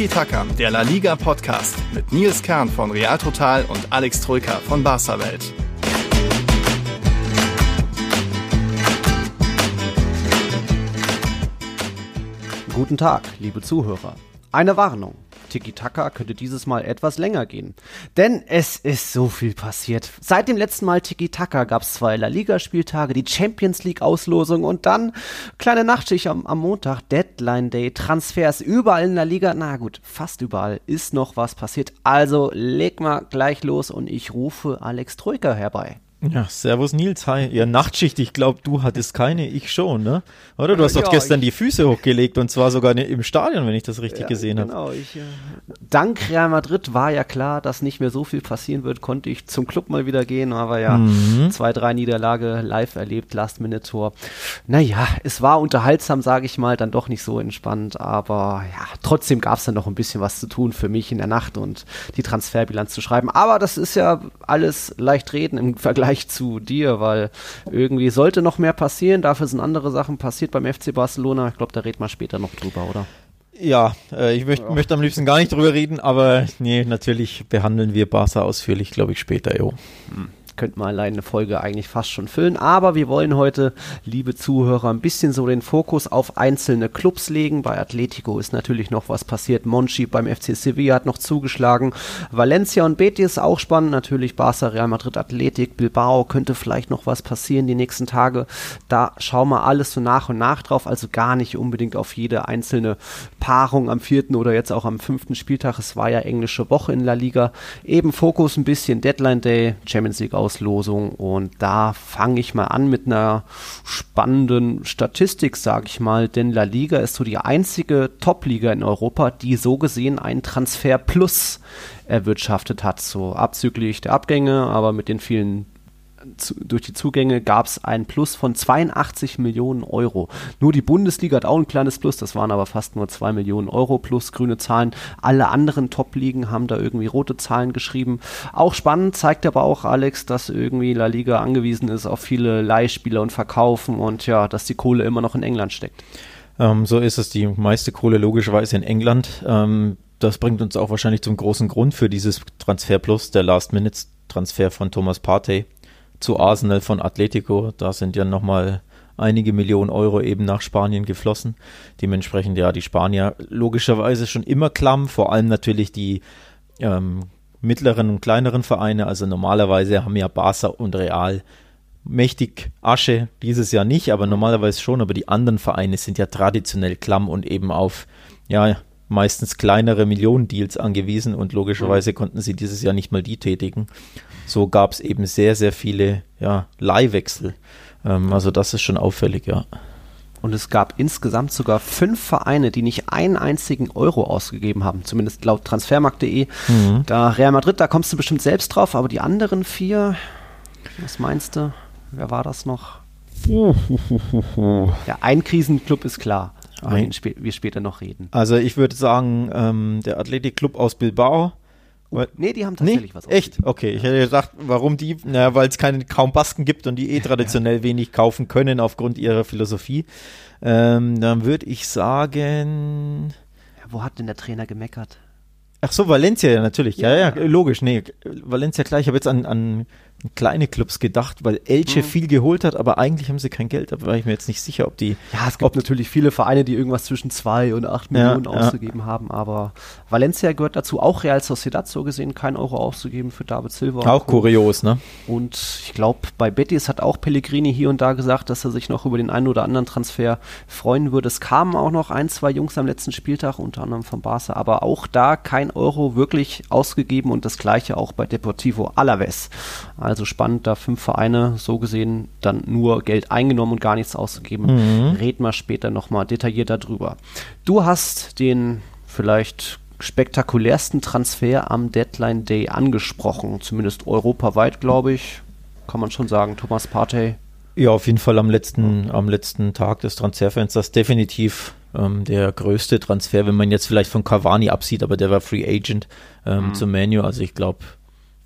Tiki Taka, der La Liga Podcast mit Nils Kern von Real Total und Alex Troika von Barca Welt. Guten Tag, liebe Zuhörer. Eine Warnung. Tiki-Taka könnte dieses Mal etwas länger gehen. Denn es ist so viel passiert. Seit dem letzten Mal Tiki-Taka gab es zwei La Liga-Spieltage, die Champions League-Auslosung und dann kleine Nachtschicht am, am Montag, Deadline Day, Transfers überall in der Liga. Na gut, fast überall ist noch was passiert. Also leg mal gleich los und ich rufe Alex Troika herbei. Ja, servus Nils, hi. Ja, Nachtschicht, ich glaube, du hattest keine, ich schon, ne? Oder? Du hast ja, doch gestern die Füße hochgelegt und zwar sogar im Stadion, wenn ich das richtig ja, gesehen habe. Genau, ich, äh, dank Real Madrid war ja klar, dass nicht mehr so viel passieren wird, konnte ich zum Club mal wieder gehen, aber ja, mhm. zwei, drei Niederlage live erlebt, Last-Minute-Tor. Naja, es war unterhaltsam, sage ich mal, dann doch nicht so entspannt, aber ja, trotzdem gab es dann noch ein bisschen was zu tun für mich in der Nacht und die Transferbilanz zu schreiben. Aber das ist ja alles leicht reden im Vergleich Vergleich zu dir, weil irgendwie sollte noch mehr passieren. Dafür sind andere Sachen passiert beim FC Barcelona. Ich glaube, da reden wir später noch drüber, oder? Ja, äh, ich möcht, ja. möchte am liebsten gar nicht drüber reden, aber nee, natürlich behandeln wir Barca ausführlich, glaube ich, später, jo. Hm könnte man allein eine Folge eigentlich fast schon füllen. Aber wir wollen heute, liebe Zuhörer, ein bisschen so den Fokus auf einzelne Clubs legen. Bei Atletico ist natürlich noch was passiert. Monchi beim FC Sevilla hat noch zugeschlagen. Valencia und Betis auch spannend. Natürlich Barca, Real Madrid, Athletik, Bilbao könnte vielleicht noch was passieren die nächsten Tage. Da schauen wir alles so nach und nach drauf. Also gar nicht unbedingt auf jede einzelne Paarung am vierten oder jetzt auch am fünften Spieltag. Es war ja englische Woche in La Liga. Eben Fokus ein bisschen Deadline Day, Champions League aus Auslosung. Und da fange ich mal an mit einer spannenden Statistik, sage ich mal, denn La Liga ist so die einzige Top-Liga in Europa, die so gesehen einen Transfer Plus erwirtschaftet hat, so abzüglich der Abgänge, aber mit den vielen zu, durch die Zugänge gab es ein Plus von 82 Millionen Euro. Nur die Bundesliga hat auch ein kleines Plus, das waren aber fast nur 2 Millionen Euro plus grüne Zahlen. Alle anderen Top-Ligen haben da irgendwie rote Zahlen geschrieben. Auch spannend zeigt aber auch Alex, dass irgendwie La Liga angewiesen ist auf viele Leihspieler und Verkaufen und ja, dass die Kohle immer noch in England steckt. Ähm, so ist es, die meiste Kohle logischerweise in England. Ähm, das bringt uns auch wahrscheinlich zum großen Grund für dieses Transfer Plus, der Last-Minute-Transfer von Thomas Partey zu Arsenal von Atletico. Da sind ja nochmal einige Millionen Euro eben nach Spanien geflossen. Dementsprechend ja die Spanier logischerweise schon immer klamm, vor allem natürlich die ähm, mittleren und kleineren Vereine. Also normalerweise haben ja Barca und Real mächtig Asche, dieses Jahr nicht, aber normalerweise schon. Aber die anderen Vereine sind ja traditionell klamm und eben auf ja meistens kleinere Millionendeals angewiesen und logischerweise konnten sie dieses Jahr nicht mal die tätigen so gab es eben sehr, sehr viele ja, Leihwechsel. Ähm, also das ist schon auffällig, ja. Und es gab insgesamt sogar fünf Vereine, die nicht einen einzigen Euro ausgegeben haben, zumindest laut transfermarkt.de. Mhm. Da Real Madrid, da kommst du bestimmt selbst drauf, aber die anderen vier, was meinst du? Wer war das noch? ja, ein Krisenclub ist klar, über den wir später noch reden. Also ich würde sagen, ähm, der Athletic aus Bilbao, weil, nee, die haben tatsächlich nee? was Echt? Okay, ich hätte gedacht, warum die? Na, weil es keine kaum Basken gibt und die eh traditionell wenig kaufen können aufgrund ihrer Philosophie. Ähm, dann würde ich sagen. Ja, wo hat denn der Trainer gemeckert? Ach so, Valencia ja natürlich. Ja, ja, ja logisch. Nee, Valencia klar. Ich habe jetzt an, an kleine Clubs gedacht, weil Elche mhm. viel geholt hat, aber eigentlich haben sie kein Geld. Da war ich mir jetzt nicht sicher, ob die. Ja, es gibt natürlich viele Vereine, die irgendwas zwischen zwei und acht Millionen ja, ausgegeben ja. haben, aber Valencia gehört dazu. Auch Real Sociedad so gesehen, kein Euro auszugeben für David Silva. Auch kurios, ne? Und ich glaube, bei Betis hat auch Pellegrini hier und da gesagt, dass er sich noch über den einen oder anderen Transfer freuen würde. Es kamen auch noch ein, zwei Jungs am letzten Spieltag, unter anderem von Barca, aber auch da kein Euro wirklich ausgegeben und das gleiche auch bei Deportivo Alaves. Also also spannend, da fünf Vereine so gesehen dann nur Geld eingenommen und gar nichts ausgegeben. Mhm. Reden wir später nochmal detaillierter drüber. Du hast den vielleicht spektakulärsten Transfer am Deadline Day angesprochen, zumindest europaweit, glaube ich. Kann man schon sagen, Thomas Partey. Ja, auf jeden Fall am letzten, am letzten Tag des Transferfensters definitiv ähm, der größte Transfer, wenn man jetzt vielleicht von Cavani absieht, aber der war Free Agent ähm, mhm. zum Menu. Also ich glaube,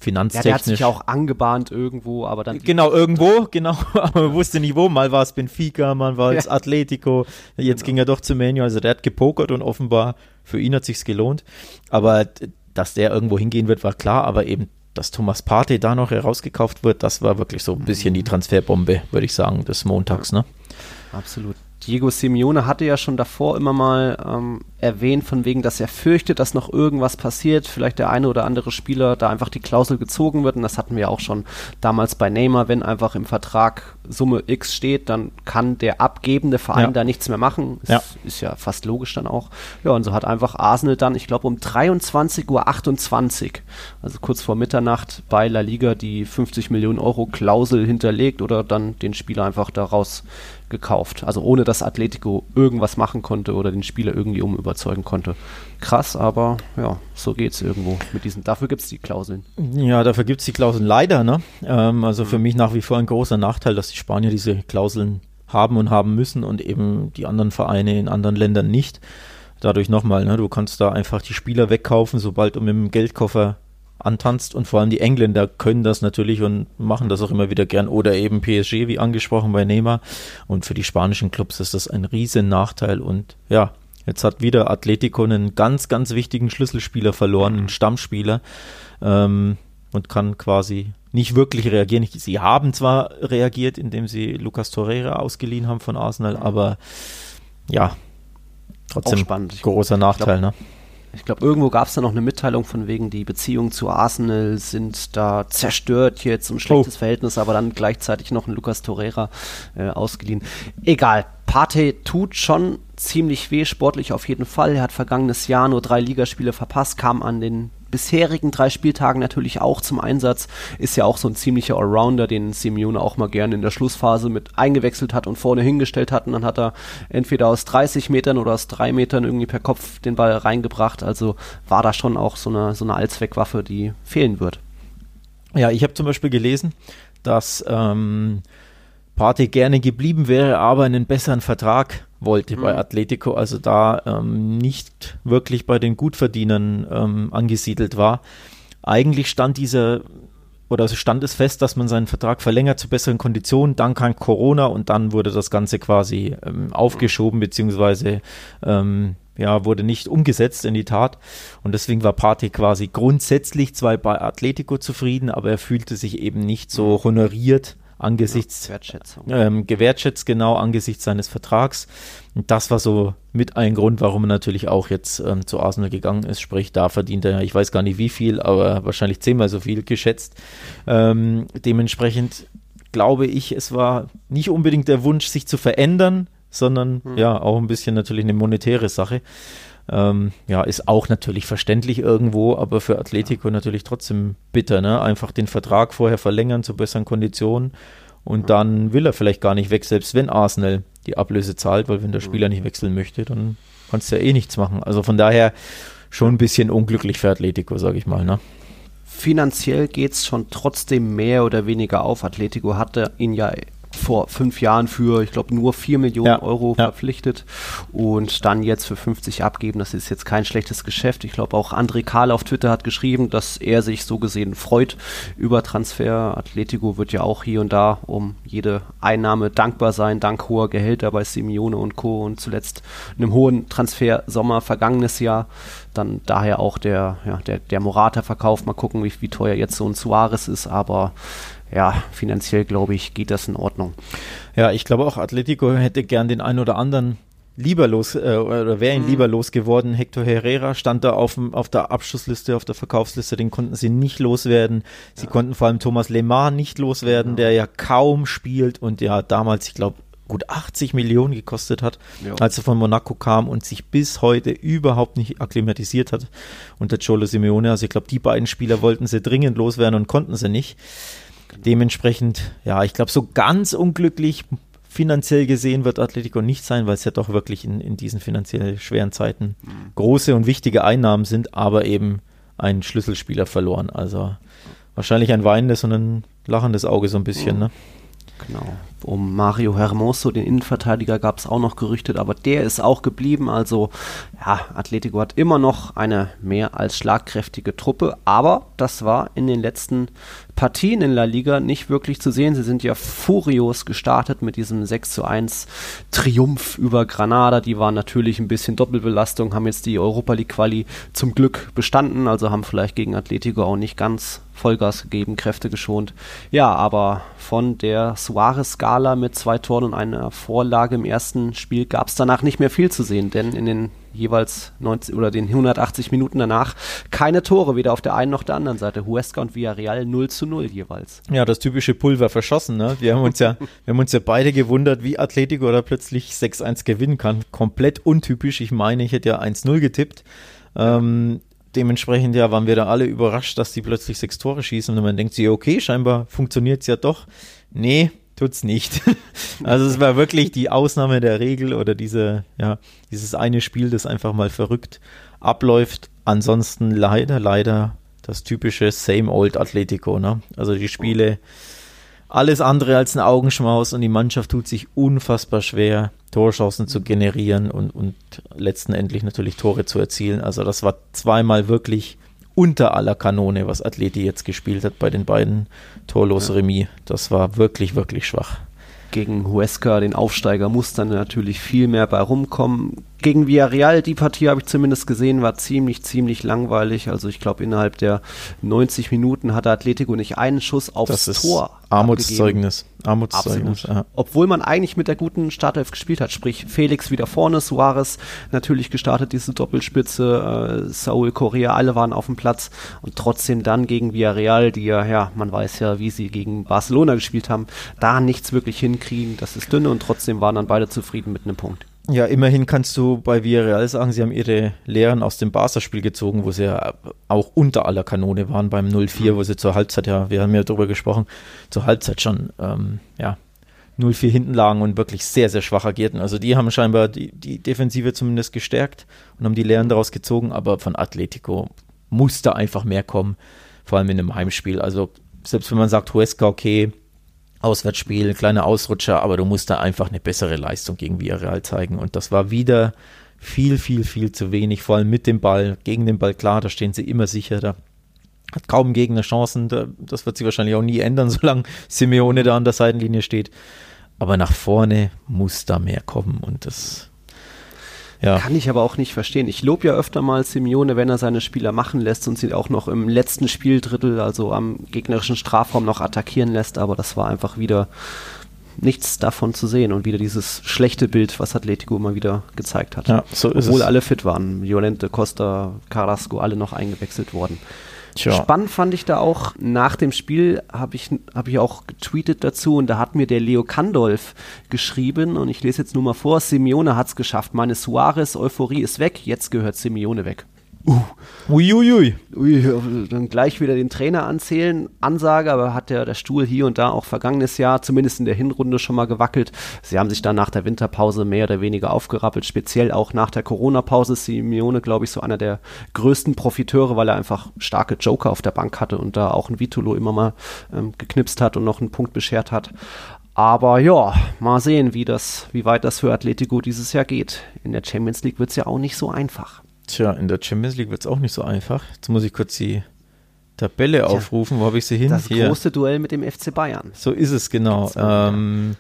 finanztechnisch. Ja, der hat sich auch angebahnt irgendwo, aber dann. Genau, irgendwo, genau, aber man wusste nicht wo. Mal war es Benfica, mal war es ja. Atletico, jetzt genau. ging er doch zu Menu, also der hat gepokert und offenbar für ihn hat sich's gelohnt. Aber dass der irgendwo hingehen wird, war klar, aber eben, dass Thomas Partey da noch herausgekauft wird, das war wirklich so ein bisschen die mhm. Transferbombe, würde ich sagen, des Montags, ne? Absolut. Diego Simeone hatte ja schon davor immer mal ähm, erwähnt, von wegen, dass er fürchtet, dass noch irgendwas passiert, vielleicht der eine oder andere Spieler da einfach die Klausel gezogen wird. Und das hatten wir auch schon damals bei Neymar, wenn einfach im Vertrag Summe X steht, dann kann der abgebende Verein ja. da nichts mehr machen. Ist ja. ist ja fast logisch dann auch. Ja, und so hat einfach Arsenal dann, ich glaube, um 23.28 Uhr, also kurz vor Mitternacht, bei La Liga die 50 Millionen Euro Klausel hinterlegt oder dann den Spieler einfach daraus gekauft. Also ohne dass Atletico irgendwas machen konnte oder den Spieler irgendwie um überzeugen konnte. Krass, aber ja, so geht es irgendwo mit diesen. Dafür gibt es die Klauseln. Ja, dafür gibt es die Klauseln leider. Ne? Ähm, also für mhm. mich nach wie vor ein großer Nachteil, dass die Spanier diese Klauseln haben und haben müssen und eben die anderen Vereine in anderen Ländern nicht. Dadurch nochmal, ne, du kannst da einfach die Spieler wegkaufen, sobald du mit dem Geldkoffer antanzt und vor allem die Engländer können das natürlich und machen das auch immer wieder gern. Oder eben PSG, wie angesprochen bei Neymar. Und für die spanischen Clubs ist das ein riesen Nachteil. Und ja, jetzt hat wieder Atletico einen ganz, ganz wichtigen Schlüsselspieler verloren, einen Stammspieler ähm, und kann quasi nicht wirklich reagieren. Sie haben zwar reagiert, indem sie Lucas Torreira ausgeliehen haben von Arsenal, aber ja, trotzdem großer Nachteil, glaub, ne? Ich glaube, irgendwo gab es da noch eine Mitteilung von wegen, die Beziehungen zu Arsenal sind da zerstört jetzt, ein schlechtes oh. Verhältnis, aber dann gleichzeitig noch ein Lucas Torreira äh, ausgeliehen. Egal, Partey tut schon ziemlich weh, sportlich auf jeden Fall. Er hat vergangenes Jahr nur drei Ligaspiele verpasst, kam an den bisherigen drei Spieltagen natürlich auch zum Einsatz. Ist ja auch so ein ziemlicher Allrounder, den Simeone auch mal gerne in der Schlussphase mit eingewechselt hat und vorne hingestellt hat. Und dann hat er entweder aus 30 Metern oder aus drei Metern irgendwie per Kopf den Ball reingebracht. Also war da schon auch so eine, so eine Allzweckwaffe, die fehlen wird. Ja, ich habe zum Beispiel gelesen, dass ähm, Partey gerne geblieben wäre, aber einen besseren Vertrag wollte mhm. bei Atletico, also da ähm, nicht wirklich bei den Gutverdienern ähm, angesiedelt war. Eigentlich stand dieser oder stand es fest, dass man seinen Vertrag verlängert zu besseren Konditionen. Dann kam Corona und dann wurde das Ganze quasi ähm, aufgeschoben, beziehungsweise ähm, ja, wurde nicht umgesetzt in die Tat. Und deswegen war Partey quasi grundsätzlich zwar bei Atletico zufrieden, aber er fühlte sich eben nicht so mhm. honoriert angesichts ja. Ähm, gewertschätzt genau angesichts seines Vertrags. Und das war so mit ein Grund, warum er natürlich auch jetzt ähm, zu Arsenal gegangen ist. Sprich, da verdient er, ich weiß gar nicht wie viel, aber wahrscheinlich zehnmal so viel geschätzt. Ähm, dementsprechend glaube ich, es war nicht unbedingt der Wunsch, sich zu verändern, sondern hm. ja auch ein bisschen natürlich eine monetäre Sache. Ähm, ja, ist auch natürlich verständlich irgendwo, aber für Atletico natürlich trotzdem bitter, ne? Einfach den Vertrag vorher verlängern zu besseren Konditionen und dann will er vielleicht gar nicht weg, selbst wenn Arsenal die Ablöse zahlt, weil wenn der Spieler nicht wechseln möchte, dann kannst du ja eh nichts machen. Also von daher schon ein bisschen unglücklich für Atletico, sage ich mal, ne? Finanziell geht es schon trotzdem mehr oder weniger auf. Atletico hatte ihn ja vor fünf Jahren für, ich glaube, nur 4 Millionen ja, Euro ja. verpflichtet und dann jetzt für 50 abgeben. Das ist jetzt kein schlechtes Geschäft. Ich glaube, auch André Kahl auf Twitter hat geschrieben, dass er sich so gesehen freut über Transfer. Atletico wird ja auch hier und da um jede Einnahme dankbar sein, dank hoher Gehälter bei Simeone und Co. und zuletzt einem hohen Transfer-Sommer vergangenes Jahr. Dann daher auch der, ja, der, der Morata-Verkauf. Mal gucken, wie, wie teuer jetzt so ein Suarez ist, aber ja, finanziell glaube ich, geht das in Ordnung. Ja, ich glaube auch, Atletico hätte gern den einen oder anderen lieber los äh, oder wäre ihn mhm. lieber losgeworden. Hector Herrera stand da auf, auf der Abschlussliste, auf der Verkaufsliste, den konnten sie nicht loswerden. Sie ja. konnten vor allem Thomas Lemar nicht loswerden, genau. der ja kaum spielt und ja damals, ich glaube, gut 80 Millionen gekostet hat, ja. als er von Monaco kam und sich bis heute überhaupt nicht akklimatisiert hat unter Cholo Simeone. Also ich glaube, die beiden Spieler wollten sie dringend loswerden und konnten sie nicht. Dementsprechend, ja, ich glaube, so ganz unglücklich finanziell gesehen wird Atletico nicht sein, weil es ja doch wirklich in, in diesen finanziell schweren Zeiten große und wichtige Einnahmen sind, aber eben ein Schlüsselspieler verloren. Also wahrscheinlich ein weinendes und ein lachendes Auge so ein bisschen, mhm. ne? Genau. Um Mario Hermoso, den Innenverteidiger, gab es auch noch gerüchtet, aber der ist auch geblieben. Also ja, Atletico hat immer noch eine mehr als schlagkräftige Truppe, aber das war in den letzten Partien in La Liga nicht wirklich zu sehen. Sie sind ja furios gestartet mit diesem 6 zu 1 Triumph über Granada. Die waren natürlich ein bisschen Doppelbelastung, haben jetzt die Europa League Quali zum Glück bestanden, also haben vielleicht gegen Atletico auch nicht ganz Vollgas gegeben, Kräfte geschont. Ja, aber von der Suarez-Skala mit zwei Toren und einer Vorlage im ersten Spiel gab es danach nicht mehr viel zu sehen, denn in den jeweils 90 oder den 180 Minuten danach keine Tore, weder auf der einen noch der anderen Seite. Huesca und Villarreal 0 zu 0 jeweils. Ja, das typische Pulver verschossen. Ne? Wir haben uns ja, wir haben uns ja beide gewundert, wie Atletico da plötzlich 6-1 gewinnen kann. Komplett untypisch. Ich meine, ich hätte ja 1-0 getippt. Ähm, dementsprechend ja waren wir da alle überrascht, dass die plötzlich sechs Tore schießen und man denkt sich, okay, scheinbar funktioniert es ja doch. Nee, tut's nicht. also es war wirklich die Ausnahme der Regel oder diese, ja, dieses eine Spiel, das einfach mal verrückt abläuft. Ansonsten leider, leider das typische Same Old Atletico, ne? Also die Spiele alles andere als ein Augenschmaus und die Mannschaft tut sich unfassbar schwer, Torchancen zu generieren und, und letztendlich natürlich Tore zu erzielen. Also das war zweimal wirklich unter aller Kanone, was Atleti jetzt gespielt hat bei den beiden Torlos. Remis. Das war wirklich, wirklich schwach. Gegen Huesca, den Aufsteiger, muss dann natürlich viel mehr bei rumkommen gegen Villarreal, die Partie habe ich zumindest gesehen, war ziemlich, ziemlich langweilig. Also ich glaube, innerhalb der 90 Minuten hatte Atletico nicht einen Schuss aufs das Tor. Armutszeugnis. Armutszeugnis. Ja. Obwohl man eigentlich mit der guten Startelf gespielt hat. Sprich, Felix wieder vorne, Suarez natürlich gestartet, diese Doppelspitze, äh, Saul Correa, alle waren auf dem Platz. Und trotzdem dann gegen Villarreal, die ja, ja, man weiß ja, wie sie gegen Barcelona gespielt haben, da nichts wirklich hinkriegen. Das ist dünne und trotzdem waren dann beide zufrieden mit einem Punkt. Ja, immerhin kannst du bei Villarreal sagen, sie haben ihre Lehren aus dem Barca-Spiel gezogen, wo sie ja auch unter aller Kanone waren beim 0-4, wo sie zur Halbzeit, ja, wir haben ja darüber gesprochen, zur Halbzeit schon, ähm, ja, 0-4 hinten lagen und wirklich sehr, sehr schwach agierten. Also die haben scheinbar die, die Defensive zumindest gestärkt und haben die Lehren daraus gezogen, aber von Atletico musste einfach mehr kommen, vor allem in einem Heimspiel. Also selbst wenn man sagt, Huesca, okay, Auswärtsspiel, kleiner Ausrutscher, aber du musst da einfach eine bessere Leistung gegen Villarreal zeigen. Und das war wieder viel, viel, viel zu wenig, vor allem mit dem Ball, gegen den Ball, klar, da stehen sie immer sicher, da hat kaum Gegner Chancen, das wird sich wahrscheinlich auch nie ändern, solange Simeone da an der Seitenlinie steht. Aber nach vorne muss da mehr kommen und das ja. Kann ich aber auch nicht verstehen. Ich lobe ja öfter mal Simeone, wenn er seine Spieler machen lässt und sie auch noch im letzten Spieldrittel, also am gegnerischen Strafraum noch attackieren lässt, aber das war einfach wieder nichts davon zu sehen und wieder dieses schlechte Bild, was Atletico immer wieder gezeigt hat. Ja, so Obwohl alle fit waren. Violente, Costa, Carrasco, alle noch eingewechselt worden. Tja. Spannend fand ich da auch, nach dem Spiel habe ich, hab ich auch getweetet dazu und da hat mir der Leo Kandolf geschrieben und ich lese jetzt nur mal vor, Simeone hat es geschafft, meine Suarez-Euphorie ist weg, jetzt gehört Simeone weg. Uh. Uiuiui. Ui, dann gleich wieder den Trainer anzählen. Ansage, aber hat der, der Stuhl hier und da auch vergangenes Jahr, zumindest in der Hinrunde, schon mal gewackelt. Sie haben sich dann nach der Winterpause mehr oder weniger aufgerappelt, speziell auch nach der Corona-Pause. Simeone, glaube ich, so einer der größten Profiteure, weil er einfach starke Joker auf der Bank hatte und da auch ein Vitolo immer mal ähm, geknipst hat und noch einen Punkt beschert hat. Aber ja, mal sehen, wie das, wie weit das für Atletico dieses Jahr geht. In der Champions League wird es ja auch nicht so einfach. Tja, in der Champions League wird es auch nicht so einfach. Jetzt muss ich kurz die Tabelle Tja, aufrufen. Wo habe ich sie hin? Das Hier. große Duell mit dem FC Bayern. So ist es, genau. Ähm,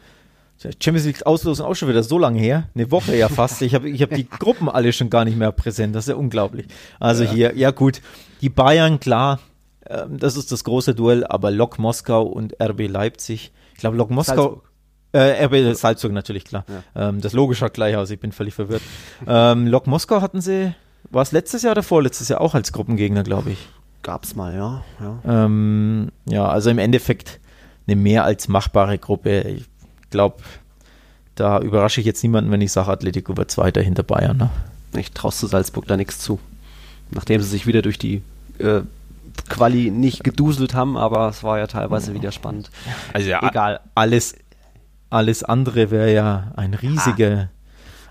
Champions League Auslosung auch schon wieder so lange her. Eine Woche ja fast. Ich habe ich hab die Gruppen alle schon gar nicht mehr präsent. Das ist ja unglaublich. Also ja. hier, ja gut. Die Bayern, klar, ähm, das ist das große Duell, aber Lok Moskau und RB Leipzig. Ich glaube, Lok Moskau. Salzburg. Äh, RB Salzburg natürlich, klar. Ja. Ähm, das Logisch hat gleich aus, ich bin völlig verwirrt. ähm, Lok Moskau hatten sie war es letztes Jahr oder vorletztes Jahr auch als Gruppengegner, glaube ich. Gab's mal, ja. Ja. Ähm, ja, also im Endeffekt eine mehr als machbare Gruppe. Ich glaube, da überrasche ich jetzt niemanden, wenn ich sage, Atletico wird Zweiter hinter Bayern. Ne? Ich traust du Salzburg da nichts zu. Nachdem sie sich wieder durch die äh, Quali nicht geduselt haben, aber es war ja teilweise wieder spannend. Also ja, egal. Alles, alles andere wäre ja ein riesiger,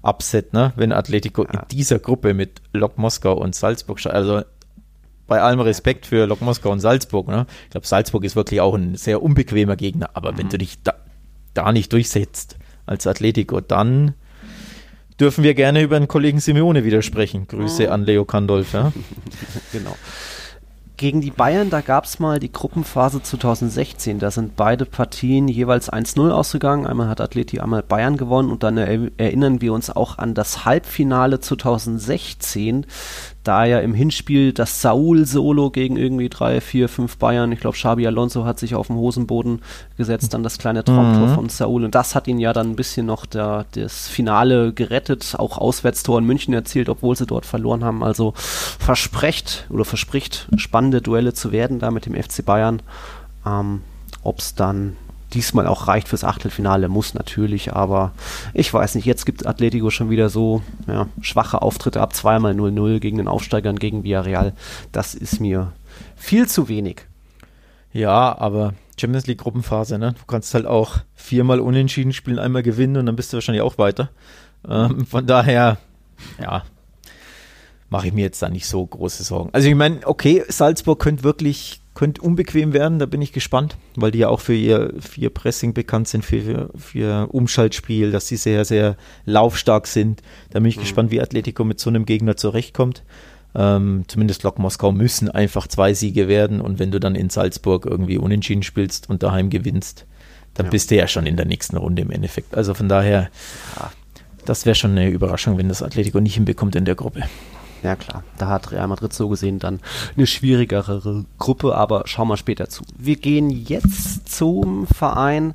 Upset, ne? wenn Atletico ja. in dieser Gruppe mit Lok Moskau und Salzburg, also bei allem Respekt für Lok Moskau und Salzburg, ne? ich glaube, Salzburg ist wirklich auch ein sehr unbequemer Gegner, aber mhm. wenn du dich da da nicht durchsetzt als Atletico, dann dürfen wir gerne über den Kollegen Simeone widersprechen. Grüße an Leo Kandolf. Ja. genau. Gegen die Bayern, da gab es mal die Gruppenphase 2016. Da sind beide Partien jeweils 1-0 ausgegangen. Einmal hat Atleti, einmal Bayern gewonnen. Und dann er erinnern wir uns auch an das Halbfinale 2016 da ja im Hinspiel das Saul-Solo gegen irgendwie drei, vier, fünf Bayern, ich glaube Xabi Alonso hat sich auf den Hosenboden gesetzt, dann das kleine Traumtor mhm. von Saul und das hat ihn ja dann ein bisschen noch der, das Finale gerettet, auch Auswärtstor in München erzielt, obwohl sie dort verloren haben, also verspricht oder verspricht spannende Duelle zu werden da mit dem FC Bayern. Ähm, Ob es dann diesmal auch reicht fürs Achtelfinale, muss natürlich, aber ich weiß nicht, jetzt gibt Atletico schon wieder so ja, schwache Auftritte ab zweimal 0-0 gegen den Aufsteigern gegen Villarreal. Das ist mir viel zu wenig. Ja, aber Champions League Gruppenphase, ne? Du kannst halt auch viermal unentschieden spielen, einmal gewinnen und dann bist du wahrscheinlich auch weiter. Ähm, von daher, ja, mache ich mir jetzt da nicht so große Sorgen. Also ich meine, okay, Salzburg könnte wirklich könnte unbequem werden, da bin ich gespannt, weil die ja auch für ihr, für ihr Pressing bekannt sind, für, für, für Umschaltspiel, dass sie sehr, sehr laufstark sind. Da bin ich mhm. gespannt, wie Atletico mit so einem Gegner zurechtkommt. Ähm, zumindest Lok Moskau müssen einfach zwei Siege werden und wenn du dann in Salzburg irgendwie unentschieden spielst und daheim gewinnst, dann ja. bist du ja schon in der nächsten Runde im Endeffekt. Also von daher, das wäre schon eine Überraschung, wenn das Atletico nicht hinbekommt in der Gruppe. Ja klar, da hat Real Madrid so gesehen dann eine schwierigere Gruppe, aber schauen wir später zu. Wir gehen jetzt zum Verein,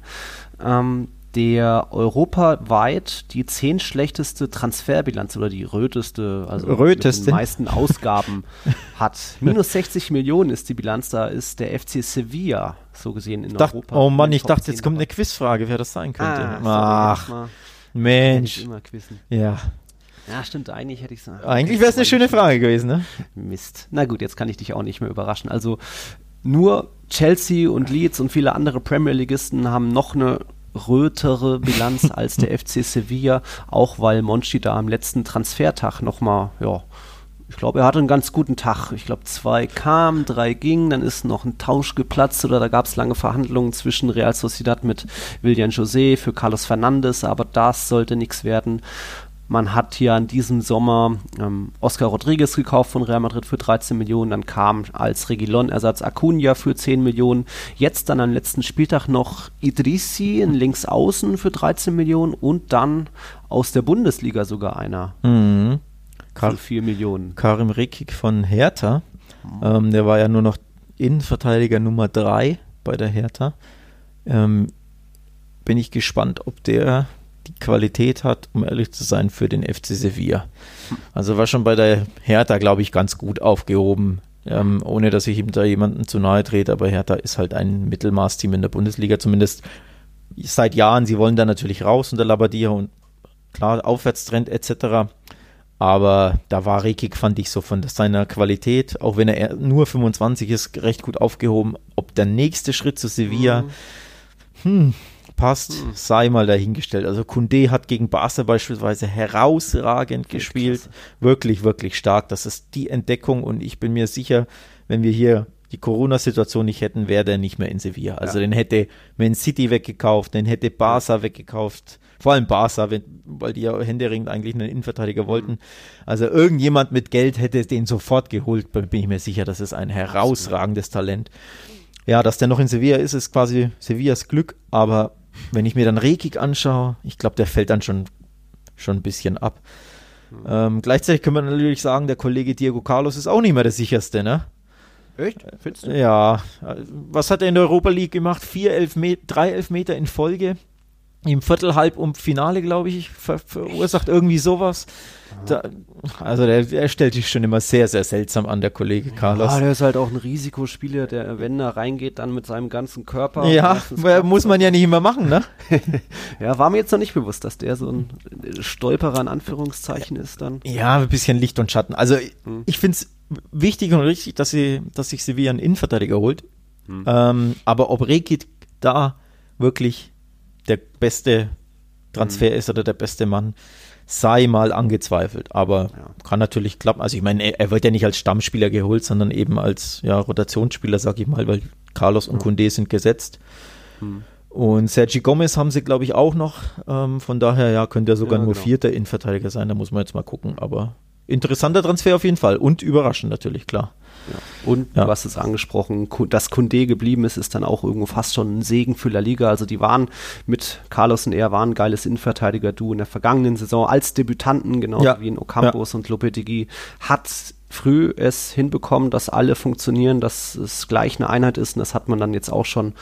ähm, der europaweit die zehn schlechteste Transferbilanz oder die röteste, also Röteste. die meisten Ausgaben hat. Minus 60 Millionen ist die Bilanz, da ist der FC Sevilla so gesehen in Dacht, Europa. Oh Mann, ich dachte, jetzt kommt eine Quizfrage, wer das sein könnte. Ah, Ach, Mensch. Ja, ja, stimmt, eigentlich hätte ich es. Eigentlich wäre es eine schöne Frage gewesen, ne? Mist. Na gut, jetzt kann ich dich auch nicht mehr überraschen. Also nur Chelsea und Leeds und viele andere Premier Leagueisten haben noch eine rötere Bilanz als der FC Sevilla, auch weil Monchi da am letzten Transfertag nochmal, ja, ich glaube, er hatte einen ganz guten Tag. Ich glaube, zwei kamen, drei gingen, dann ist noch ein Tausch geplatzt oder da gab es lange Verhandlungen zwischen Real Sociedad mit William José für Carlos Fernandes, aber das sollte nichts werden. Man hat hier an diesem Sommer ähm, Oscar Rodriguez gekauft von Real Madrid für 13 Millionen. Dann kam als Regilon-Ersatz Acuna für 10 Millionen. Jetzt dann am letzten Spieltag noch Idrissi in Linksaußen für 13 Millionen und dann aus der Bundesliga sogar einer. Mhm. Für 4 Millionen. Karim Rekik von Hertha. Mhm. Ähm, der war ja nur noch Innenverteidiger Nummer 3 bei der Hertha. Ähm, bin ich gespannt, ob der die Qualität hat, um ehrlich zu sein, für den FC Sevilla. Also war schon bei der Hertha, glaube ich, ganz gut aufgehoben. Ähm, ohne dass ich ihm da jemanden zu nahe trete, aber Hertha ist halt ein Mittelmaßteam in der Bundesliga, zumindest seit Jahren. Sie wollen da natürlich raus unter Labadia und klar, Aufwärtstrend etc. Aber da war Rekik, fand ich so von seiner Qualität, auch wenn er nur 25 ist, recht gut aufgehoben. Ob der nächste Schritt zu Sevilla, mhm. hm, passt, hm. sei mal dahingestellt. Also Kunde hat gegen Barca beispielsweise herausragend gespielt. Klasse. Wirklich, wirklich stark. Das ist die Entdeckung und ich bin mir sicher, wenn wir hier die Corona-Situation nicht hätten, wäre der nicht mehr in Sevilla. Also ja. den hätte Man City weggekauft, den hätte Barca weggekauft. Vor allem Barca, wenn, weil die ja händeringend eigentlich einen Innenverteidiger mhm. wollten. Also irgendjemand mit Geld hätte den sofort geholt, bin ich mir sicher. Das ist ein herausragendes Talent. Ja, dass der noch in Sevilla ist, ist quasi Sevillas Glück, aber wenn ich mir dann Rekik anschaue, ich glaube, der fällt dann schon, schon ein bisschen ab. Mhm. Ähm, gleichzeitig können wir natürlich sagen, der Kollege Diego Carlos ist auch nicht mehr der sicherste, ne? Echt? Findest du? Ja. Was hat er in der Europa League gemacht? Vier Elfmeter, drei Elfmeter in Folge im Viertel, halb um Finale, glaube ich, ver verursacht irgendwie sowas. Da, also der, der, stellt sich schon immer sehr, sehr seltsam an, der Kollege Carlos. Ja, der ist halt auch ein Risikospieler, der, wenn er reingeht, dann mit seinem ganzen Körper. Ja, muss man ja nicht immer machen, ne? ja, war mir jetzt noch nicht bewusst, dass der so ein Stolperer in Anführungszeichen ist dann. Ja, ein bisschen Licht und Schatten. Also hm. ich finde es wichtig und richtig, dass, sie, dass sich Sevilla einen Innenverteidiger holt. Hm. Ähm, aber ob Rekit da wirklich der beste Transfer mhm. ist oder der beste Mann, sei mal angezweifelt. Aber ja. kann natürlich klappen. Also ich meine, er, wird ja nicht als Stammspieler geholt, sondern eben als ja, Rotationsspieler, sag ich mal, weil Carlos und. Kunde sind gesetzt. Mhm. Und Sergi Gomez haben sie, glaube ich, auch noch. Ähm, von daher, ja, könnte er sogar Ja, nur genau. vierter Innenverteidiger sein. Da muss man jetzt mal gucken. Aber interessanter Transfer auf jeden Fall. Und überraschend natürlich, klar. Und Ja. du hast es angesprochen, dass Kunde geblieben ist, ist dann auch irgendwo fast schon ein Segen für La Liga. Also die waren mit Carlos und er waren ein geiles Innenverteidiger-Duo in der vergangenen Saison als Debütanten, genauso Ja. wie in Ocampos und Lopetegui, hat früh es hinbekommen, dass alle funktionieren, dass es gleich eine Einheit ist und das hat man dann jetzt auch schon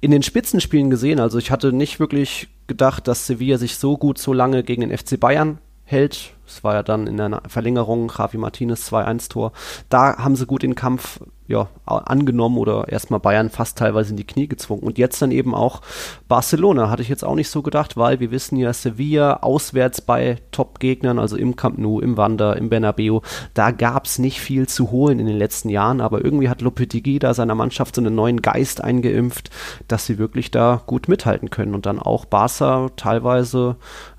in den Spitzenspielen gesehen. Also ich hatte nicht wirklich gedacht, dass Sevilla sich so gut so lange gegen den FC Bayern hält. Es war ja dann in der Verlängerung Javi Martinez 2-1-Tor. Da haben sie gut den Kampf ja, angenommen oder erstmal Bayern fast teilweise in die Knie gezwungen. Und jetzt dann eben auch Barcelona. Hatte ich jetzt auch nicht so gedacht, weil wir wissen ja, Sevilla auswärts bei Top-Gegnern, also im Camp Nou, im Wander, im Bernabeu, da gab es nicht viel zu holen in den letzten Jahren, aber irgendwie hat Lopetegui da seiner Mannschaft so einen neuen Geist eingeimpft, dass sie wirklich da gut mithalten können und dann auch Barca teilweise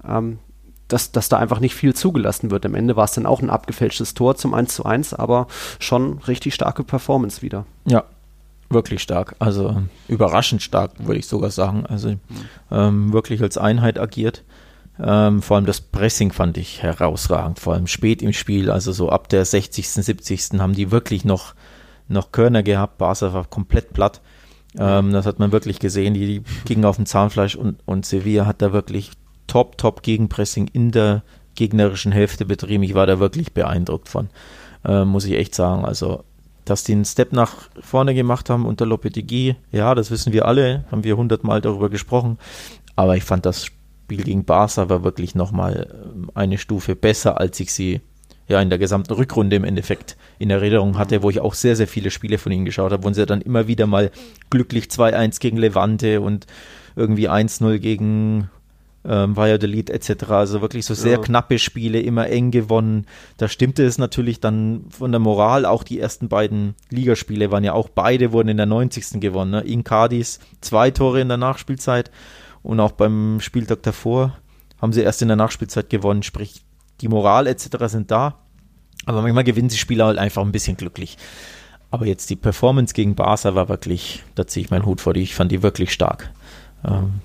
ähm, dass, dass da einfach nicht viel zugelassen wird. Am Ende war es dann auch ein abgefälschtes Tor zum 1 zu 1, aber schon richtig starke Performance wieder. Ja, wirklich stark. Also überraschend stark, würde ich sogar sagen. Also ähm, wirklich als Einheit agiert. Ähm, vor allem das Pressing fand ich herausragend, vor allem spät im Spiel, also so ab der 60., 70. haben die wirklich noch, noch Körner gehabt. Barca war komplett platt. Ähm, das hat man wirklich gesehen. Die, die gingen auf dem Zahnfleisch und, und Sevilla hat da wirklich top, top Gegenpressing in der gegnerischen Hälfte betrieben. Ich war da wirklich beeindruckt von, äh, muss ich echt sagen. Also dass die einen Step nach vorne gemacht haben unter Lopetegui, ja, das wissen wir alle, haben wir hundertmal darüber gesprochen. Aber ich fand das Spiel gegen Barca war wirklich nochmal ähm, eine Stufe besser, als ich sie ja in der gesamten Rückrunde im Endeffekt in Erinnerung hatte, wo ich auch sehr, sehr viele Spiele von ihnen geschaut habe, wo sie dann immer wieder mal glücklich 2-1 gegen Levante und irgendwie 1-0 gegen ähm, Valladolid etc. Also wirklich so sehr Ja. knappe Spiele, immer eng gewonnen. Da stimmte es natürlich dann von der Moral. Auch die ersten beiden Ligaspiele waren ja auch beide wurden in der 90. gewonnen. Ne? In Cadiz zwei Tore in der Nachspielzeit und auch beim Spieltag davor haben sie erst in der Nachspielzeit gewonnen. Sprich, die Moral etc. sind da. Aber manchmal gewinnen sie Spieler halt einfach ein bisschen glücklich. Aber jetzt die Performance gegen Barca war wirklich, da ziehe ich meinen Hut vor die. Ich fand die wirklich stark. Ähm,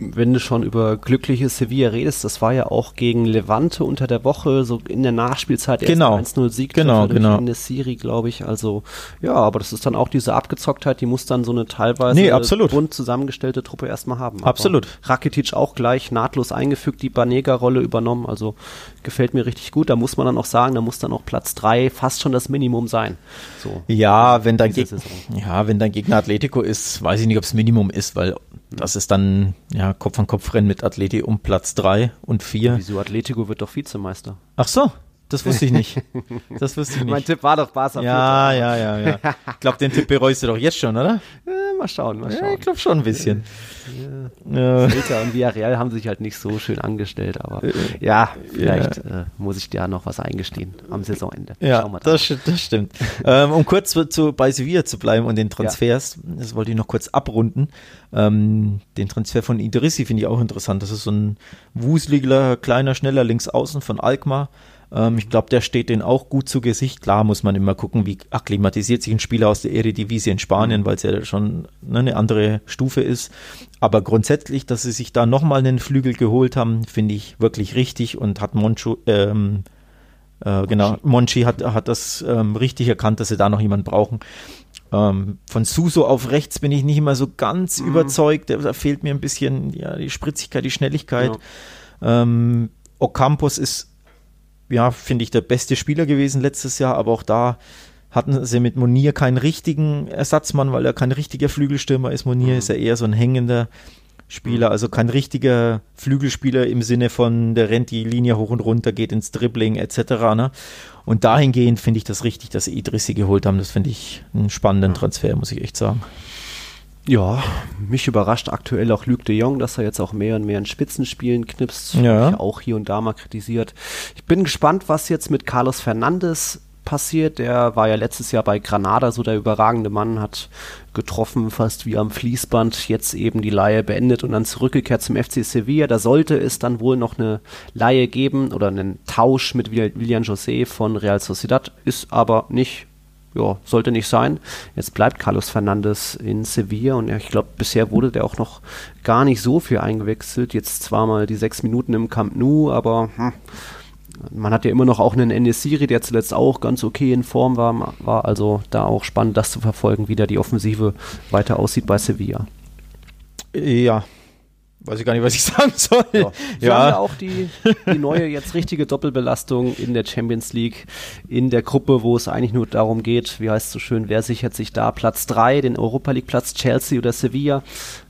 wenn du schon über glückliche Sevilla redest, das war ja auch gegen Levante unter der Woche, so in der Nachspielzeit erst Genau. 1-0 Sieg Genau, durch genau. Ende Siri, glaube ich. Also ja, aber das ist dann auch diese Abgezocktheit, die muss dann so eine teilweise Nee, absolut. bunt zusammengestellte Truppe erstmal haben. Aber Absolut. Rakitic auch gleich nahtlos eingefügt, die Banega-Rolle übernommen, also gefällt mir richtig gut. Da muss man dann auch sagen, da muss dann auch Platz 3 fast schon das Minimum sein. So. Ja, wenn dein, Geg ja, wenn dein Gegner Atletico ist, weiß ich nicht, ob es Minimum ist, weil das ist dann ja, Kopf an Kopf rennen mit Atleti um Platz 3 und 4. Wieso Atletico wird doch Vizemeister? Ach so, das wusste ich nicht. Das wusste ich Mein nicht. Tipp war doch Barca Ja, ja, ja, ja. Ich glaube, den Tipp bereust du doch jetzt schon, oder? Äh, mal schauen, mal Ja, schauen. ich glaube schon ein bisschen. Ja. Celta und Villarreal haben sich halt nicht so schön angestellt, aber ja, vielleicht Äh, muss ich da noch was eingestehen am Saisonende. Ja, Schauen wir dann. das, das stimmt. ähm, um kurz zu, zu, bei Sevilla zu bleiben und den Transfers, das wollte ich noch kurz abrunden. Ähm, den Transfer von Idrissi finde ich auch interessant. Das ist so ein wuseliger, kleiner, schneller Linksaußen von Alkmaar. Ähm, ich glaube, der steht denen auch gut zu Gesicht. Klar muss man immer gucken, wie akklimatisiert sich ein Spieler aus der Eredivisie in Spanien, weil es ja schon ne, eine andere Stufe ist. Aber grundsätzlich, dass sie sich da nochmal einen Flügel geholt haben, finde ich wirklich richtig und hat Moncho, ähm, äh, genau, Monchi hat, hat das ähm, richtig erkannt, dass sie da noch jemanden brauchen. Ähm, von Suso auf rechts bin ich nicht immer so ganz überzeugt. Da, fehlt mir ein bisschen ja, die Spritzigkeit, die Schnelligkeit. Ähm, Ocampos ist, ja, finde ich, der beste Spieler gewesen letztes Jahr, aber auch da hatten sie mit Monier keinen richtigen Ersatzmann, weil er kein richtiger Flügelstürmer ist. Monier ist ja eher so ein hängender Spieler, also kein richtiger Flügelspieler im Sinne von, der rennt die Linie hoch und runter, geht ins Dribbling etc. Ne? Und dahingehend finde ich das richtig, dass sie Idrissi geholt haben. Das finde ich einen spannenden Transfer, muss ich echt sagen. Ja, mich überrascht aktuell auch Luc de Jong, dass er jetzt auch mehr und mehr in Spitzenspielen knipst. Ja. Ich auch hier und da mal kritisiert. Ich bin gespannt, was jetzt mit Carlos Fernandes passiert. Der war ja letztes Jahr bei Granada so der überragende Mann, hat getroffen fast wie am Fließband, jetzt eben die Laie beendet und dann zurückgekehrt zum FC Sevilla. Da sollte es dann wohl noch eine Laie geben oder einen Tausch mit Will- Willian José von Real Sociedad, ist aber nicht ja, sollte nicht sein. Jetzt bleibt Carlos Fernandes in Sevilla und ich glaube, bisher wurde der auch noch gar nicht so viel eingewechselt. Jetzt zwar mal die sechs Minuten im Camp Nou, aber hm, man hat ja immer noch auch einen Enesiri, der zuletzt auch ganz okay in Form war, war also da auch spannend, das zu verfolgen, wie da die Offensive weiter aussieht bei Sevilla. Ja, weiß ich gar nicht, was ich sagen soll. Ja, wir ja. haben ja auch die, die neue, jetzt richtige Doppelbelastung in der Champions League, in der Gruppe, wo es eigentlich nur darum geht, wie heißt es so schön, wer sichert sich da Platz 3, den Europa League Platz, Chelsea oder Sevilla.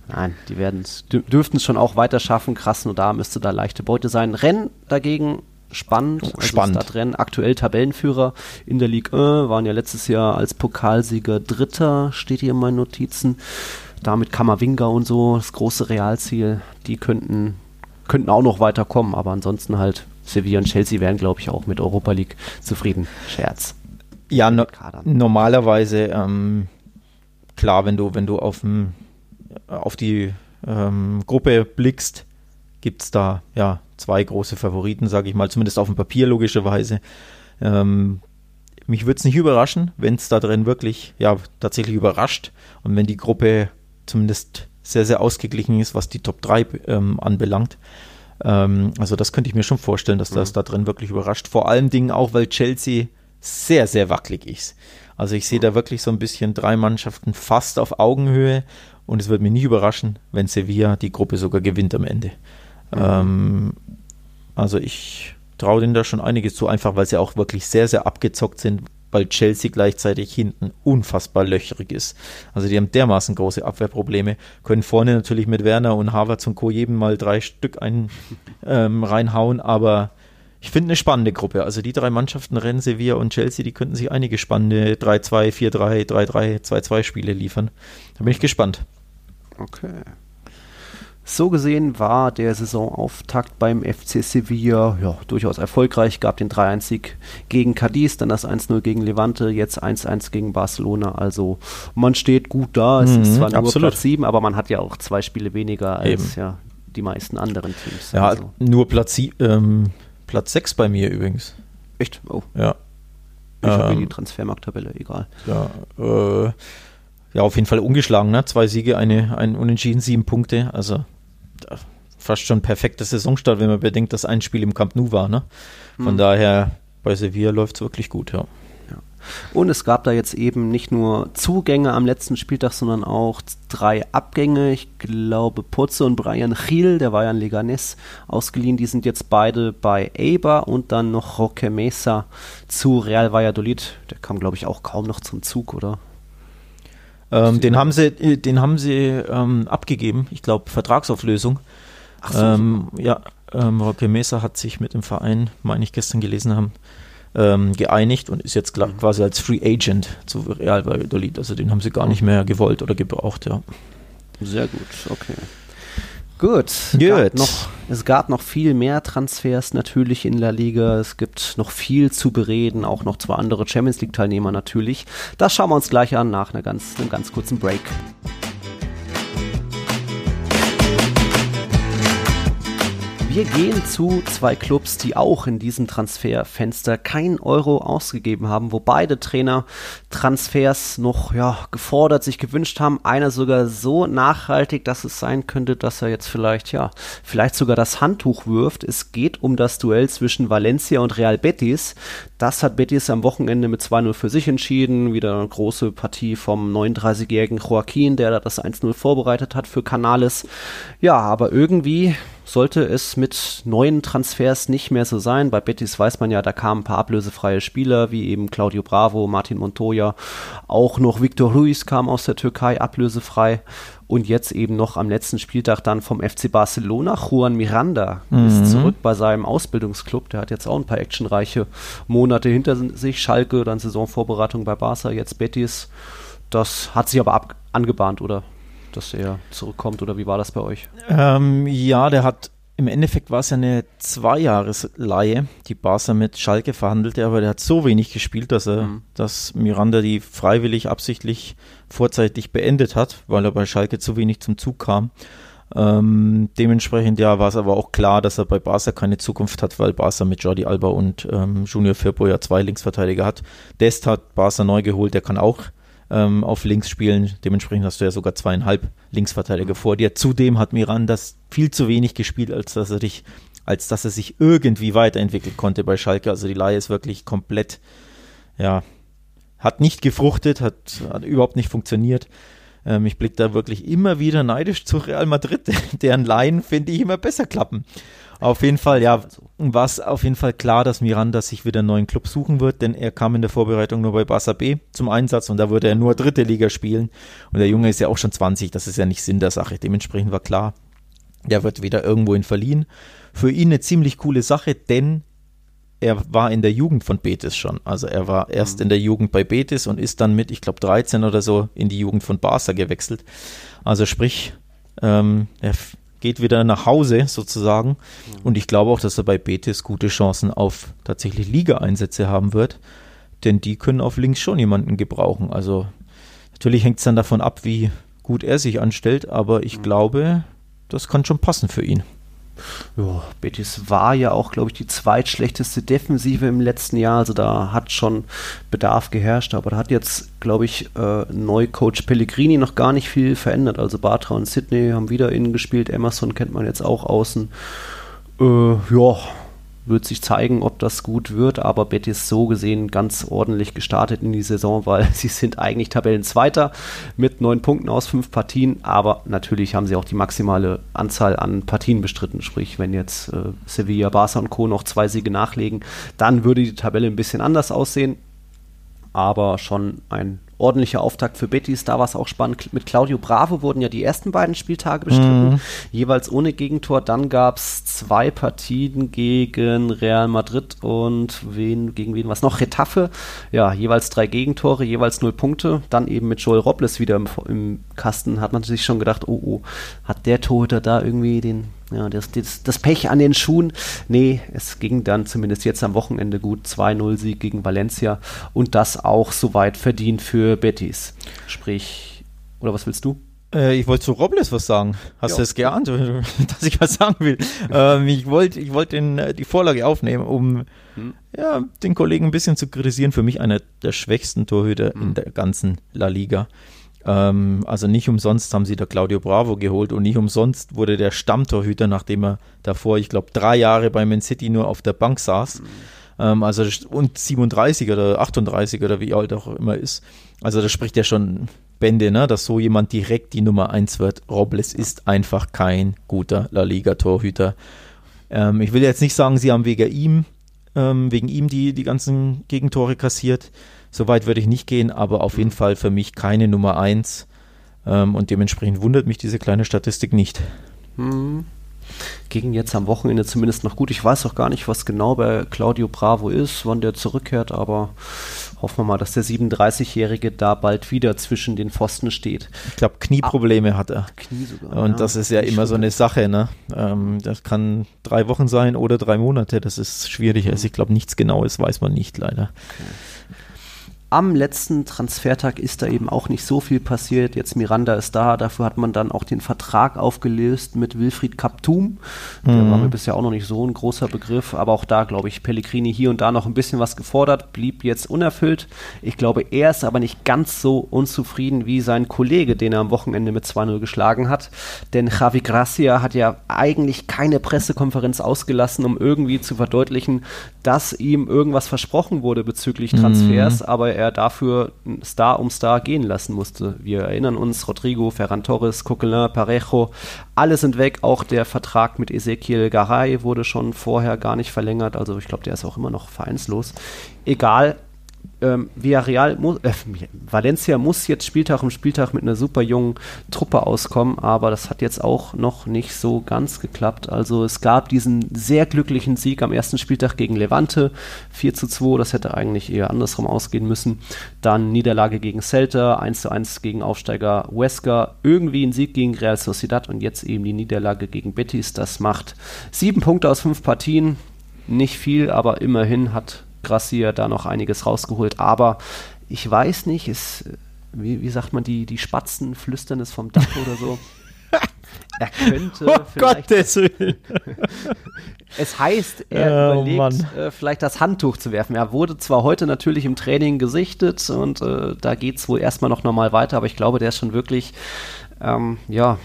Nein, die werden dürften es schon auch weiter schaffen. Krass, nur da müsste da leichte Beute sein. Rennen dagegen spannend. Oh, also spannend. Stadtrennen, aktuell Tabellenführer in der Ligue 1, waren ja letztes Jahr als Pokalsieger Dritter, steht hier in meinen Notizen. Damit Kammerwinger und so, das große Realziel, die könnten, könnten auch noch weiterkommen, aber ansonsten halt Sevilla und Chelsea wären, glaube ich, auch mit Europa League zufrieden. Scherz. Ja, no normalerweise, ähm, klar, wenn du, wenn du auf, auf die ähm, Gruppe blickst, gibt es da ja zwei große Favoriten, sage ich mal, zumindest auf dem Papier logischerweise. Ähm, mich würde es nicht überraschen, wenn es da drin wirklich ja tatsächlich überrascht und wenn die Gruppe zumindest sehr, sehr ausgeglichen ist, was die Top 3 ähm, anbelangt. Ähm, also das könnte ich mir schon vorstellen, dass das mhm. da drin wirklich überrascht. Vor allen Dingen auch, weil Chelsea sehr, sehr wackelig ist. Also ich sehe da wirklich so ein bisschen drei Mannschaften fast auf Augenhöhe und es würde mich nie überraschen, wenn Sevilla die Gruppe sogar gewinnt am Ende. Mhm. Ähm, also ich traue denen da schon einiges zu, einfach weil sie auch wirklich sehr, sehr abgezockt sind, weil Chelsea gleichzeitig hinten unfassbar löchrig ist. Also die haben dermaßen große Abwehrprobleme, können vorne natürlich mit Werner und Havertz und Co. jedem mal drei Stück ein, ähm, reinhauen, aber ich finde eine spannende Gruppe. Also die drei Mannschaften, Rennes, Sevilla und Chelsea, die könnten sich einige spannende 3-2, 4-3, 3-3, 2-2 Spiele liefern. Da bin ich gespannt. Okay. So gesehen war der Saisonauftakt beim FC Sevilla ja, durchaus erfolgreich. Gab den 3-1-Sieg gegen Cadiz, dann das 1-0 gegen Levante, jetzt 1-1 gegen Barcelona. Also man steht gut da. Es mhm, ist zwar nur absolut. Platz 7, aber man hat ja auch zwei Spiele weniger als ja, die meisten anderen Teams. Ja, also. nur Platz, ähm, Platz 6 bei mir übrigens. Echt? Oh. Ja. Ich ähm, habe die Transfermarkttabelle, egal. Ja, äh, ja, auf jeden Fall ungeschlagen, ne? Zwei Siege, eine, ein Unentschieden, sieben Punkte. Also fast schon perfekter Saisonstart, wenn man bedenkt, dass ein Spiel im Camp Nou war. Ne? Von mhm. daher, bei Sevilla läuft es wirklich gut, ja. Und es gab da jetzt eben nicht nur Zugänge am letzten Spieltag, sondern auch drei Abgänge. Ich glaube, Putze und Brian Gil, der war ja in Leganes ausgeliehen, die sind jetzt beide bei Eibar und dann noch Roque Mesa zu Real Valladolid. Der kam, glaube ich, auch kaum noch zum Zug, oder? Ähm, den haben sie, äh, den haben sie ähm, abgegeben, ich glaube Vertragsauflösung. Ach so, ähm. Ja, ähm, Roque Mesa hat sich mit dem Verein, meine ich gestern gelesen haben, ähm, geeinigt und ist jetzt mhm. quasi als Free Agent zu Real Valladolid. Also den haben sie gar nicht mehr gewollt oder gebraucht, ja. Sehr gut, okay. Gut. Gut. Noch, es gab noch viel mehr Transfers natürlich in La Liga. Es gibt noch viel zu bereden, auch noch zwei andere Champions League-Teilnehmer natürlich. Das schauen wir uns gleich an nach einer ganz, einem ganz kurzen Break. Wir gehen zu zwei Clubs, die auch in diesem Transferfenster kein Euro ausgegeben haben, wo beide Trainer Transfers noch ja, gefordert, sich gewünscht haben. Einer sogar so nachhaltig, dass es sein könnte, dass er jetzt vielleicht, ja, vielleicht sogar das Handtuch wirft. Es geht um das Duell zwischen Valencia und Real Betis. Das hat Betis am Wochenende mit 2-0 für sich entschieden. Wieder eine große Partie vom 39-jährigen Joaquin, der da das 1-0 vorbereitet hat für Canales. Ja, aber irgendwie sollte es mit neuen Transfers nicht mehr so sein. Bei Betis weiß man ja, da kamen ein paar ablösefreie Spieler, wie eben Claudio Bravo, Martin Montoya, auch noch Victor Ruiz kam aus der Türkei ablösefrei und jetzt eben noch am letzten Spieltag dann vom FC Barcelona. Juan Miranda mhm. ist zurück bei seinem Ausbildungsclub. Der hat jetzt auch ein paar actionreiche Monate hinter sich. Schalke, dann Saisonvorbereitung bei Barca, jetzt Betis. Das hat sich aber ab angebahnt, oder? Dass er zurückkommt oder wie war das bei euch? Ähm, ja, der hat im Endeffekt war es ja eine Zweijahresleihe, die Barca mit Schalke verhandelte, aber der hat so wenig gespielt, dass er, mhm. dass Miranda die freiwillig absichtlich vorzeitig beendet hat, weil er bei Schalke zu wenig zum Zug kam. Ähm, dementsprechend ja war es aber auch klar, dass er bei Barca keine Zukunft hat, weil Barca mit Jordi Alba und ähm, Junior Firpo ja zwei Linksverteidiger hat. Dest hat Barca neu geholt, der kann auch ähm, auf links spielen. Dementsprechend hast du ja sogar zweieinhalb Linksverteidiger vor dir. Zudem hat Mirandas viel zu wenig gespielt, als dass er dich, als dass er sich irgendwie weiterentwickeln konnte bei Schalke. Also die Laie ist wirklich komplett, ja, hat nicht gefruchtet, hat, hat überhaupt nicht funktioniert. Ähm, ich blicke da wirklich immer wieder neidisch zu Real Madrid, deren Laien finde ich immer besser klappen. Auf jeden Fall, ja, war es auf jeden Fall klar, dass Miranda sich wieder einen neuen Club suchen wird, denn er kam in der Vorbereitung nur bei Barca B zum Einsatz und da würde er nur dritte Liga spielen. Und der Junge ist ja auch schon 20, das ist ja nicht Sinn der Sache. Dementsprechend war klar, der wird wieder irgendwohin verliehen. Für ihn eine ziemlich coole Sache, denn er war in der Jugend von Betis schon. Also er war erst mhm. in der Jugend bei Betis und ist dann mit, ich glaube, 13 oder so in die Jugend von Barca gewechselt. Also sprich, ähm, er geht wieder nach Hause sozusagen. Und ich glaube auch, dass er bei Betis gute Chancen auf tatsächlich Liga-Einsätze haben wird. Denn die können auf links schon jemanden gebrauchen. Also natürlich hängt es dann davon ab, wie gut er sich anstellt, aber ich glaube, das kann schon passen für ihn. Ja, Betis war ja auch, glaube ich, die zweitschlechteste Defensive im letzten Jahr. Also da hat schon Bedarf geherrscht. Aber da hat jetzt, glaube ich, äh, Neucoach Pellegrini noch gar nicht viel verändert. Also Bartra und Sydney haben wieder innen gespielt. Emerson kennt man jetzt auch außen. Äh, ja, wird sich zeigen, ob das gut wird, aber Betis so gesehen ganz ordentlich gestartet in die Saison, weil sie sind eigentlich Tabellenzweiter mit neun Punkten aus fünf Partien, aber natürlich haben sie auch die maximale Anzahl an Partien bestritten. Sprich, wenn jetzt äh, Sevilla, Barca und Co. noch zwei Siege nachlegen, dann würde die Tabelle ein bisschen anders aussehen, aber schon ein ordentlicher Auftakt für Betis. Da war es auch spannend. Mit Claudio Bravo wurden ja die ersten beiden Spieltage bestritten, mhm. jeweils ohne Gegentor. Dann gab es zwei Partien gegen Real Madrid und wen, gegen wen was noch? Retafe. Ja, jeweils drei Gegentore, jeweils null Punkte. Dann eben mit Joel Robles wieder im, im Kasten. Hat man sich schon gedacht, oh, oh, hat der Torhüter da irgendwie den ja, das, das, das, Pech an den Schuhen. Nee, es ging dann zumindest jetzt am Wochenende gut. 2-0-Sieg gegen Valencia und das auch soweit verdient für Betis. Sprich, oder was willst du? Äh, ich wollte zu Robles was sagen. Hast jo. du es geahnt, dass ich was sagen will? ähm, ich wollte ich wollt äh, die Vorlage aufnehmen, um hm. ja, den Kollegen ein bisschen zu kritisieren. Für mich einer der schwächsten Torhüter hm. in der ganzen La Liga. Ähm, also nicht umsonst haben sie da Claudio Bravo geholt und nicht umsonst wurde der Stammtorhüter, nachdem er davor, ich glaube, drei Jahre bei Man City nur auf der Bank saß. Mhm. Ähm, also und 37 oder 38 oder wie alt auch immer ist. Also da spricht ja schon Bände, ne, dass so jemand direkt die Nummer 1 wird. Robles ist einfach kein guter La Liga-Torhüter. Ähm, ich will jetzt nicht sagen, sie haben wegen ihm, ähm, wegen ihm die, die ganzen Gegentore kassiert. So weit würde ich nicht gehen, aber auf jeden Fall für mich keine Nummer 1. Ähm, und dementsprechend wundert mich diese kleine Statistik nicht. Hm. Ging jetzt am Wochenende zumindest noch gut. Ich weiß auch gar nicht, was genau bei Claudio Bravo ist, wann der zurückkehrt, aber hoffen wir mal, dass der 37-Jährige da bald wieder zwischen den Pfosten steht. Ich glaube, Knieprobleme ah, hat er. Knie sogar. Und ja, das ist ja immer so eine Sache, ne? Ähm, das kann drei Wochen sein oder drei Monate. Das ist schwierig. Also ich glaube, nichts Genaues weiß man nicht, leider. Okay am letzten Transfertag ist da eben auch nicht so viel passiert. Jetzt Miranda ist da, dafür hat man dann auch den Vertrag aufgelöst mit Wilfried Kaptum. Der mhm. war mir bisher auch noch nicht so ein großer Begriff, aber auch da, glaube ich, Pellegrini hier und da noch ein bisschen was gefordert, blieb jetzt unerfüllt. Ich glaube, er ist aber nicht ganz so unzufrieden wie sein Kollege, den er am Wochenende mit 2-0 geschlagen hat. Denn Javi Gracia hat ja eigentlich keine Pressekonferenz ausgelassen, um irgendwie zu verdeutlichen, dass ihm irgendwas versprochen wurde bezüglich Transfers, mhm. aber er dafür Star um Star gehen lassen musste. Wir erinnern uns, Rodrigo, Ferran Torres, Coquelin, Parejo, alle sind weg. Auch der Vertrag mit Ezequiel Garay wurde schon vorher gar nicht verlängert. Also ich glaube, der ist auch immer noch vereinslos. Egal, ähm, Villarreal muss, äh, Valencia muss jetzt Spieltag um Spieltag mit einer super jungen Truppe auskommen, aber das hat jetzt auch noch nicht so ganz geklappt. Also es gab diesen sehr glücklichen Sieg am ersten Spieltag gegen Levante, 4 zu 2, das hätte eigentlich eher andersrum ausgehen müssen. Dann Niederlage gegen Celta, 1 zu 1 gegen Aufsteiger Huesca, irgendwie ein Sieg gegen Real Sociedad und jetzt eben die Niederlage gegen Betis. Das macht sieben Punkte aus fünf Partien. Nicht viel, aber immerhin hat Gracia da noch einiges rausgeholt. Aber ich weiß nicht, ist, wie, wie sagt man, die, die Spatzen flüstern es vom Dach oder so. Er könnte Oh vielleicht. Gottes Willen. Es heißt, er Oh, überlegt, äh, vielleicht das Handtuch zu werfen. Er wurde zwar heute natürlich im Training gesichtet und äh, da geht es wohl erstmal noch normal weiter, aber ich glaube, der ist schon wirklich, ähm, ja,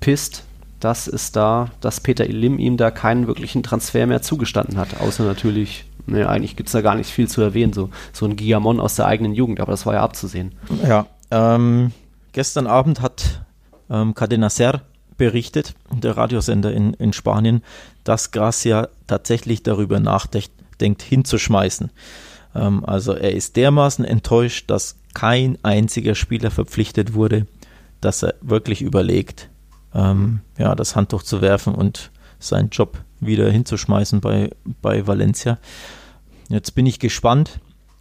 pisst, dass es da, dass Peter Lim ihm da keinen wirklichen Transfer mehr zugestanden hat. Außer natürlich, ne, eigentlich gibt es da gar nicht viel zu erwähnen, so, so ein Giamon aus der eigenen Jugend, aber das war ja abzusehen. Ja, ähm, gestern Abend hat ähm, Cadena Ser berichtet, der Radiosender in, in Spanien, dass Gracia tatsächlich darüber nachdenkt, hinzuschmeißen. Ähm, also er ist dermaßen enttäuscht, dass kein einziger Spieler verpflichtet wurde, dass er wirklich überlegt, ähm, ja, das Handtuch zu werfen und seinen Job wieder hinzuschmeißen bei, bei Valencia. Jetzt bin ich gespannt,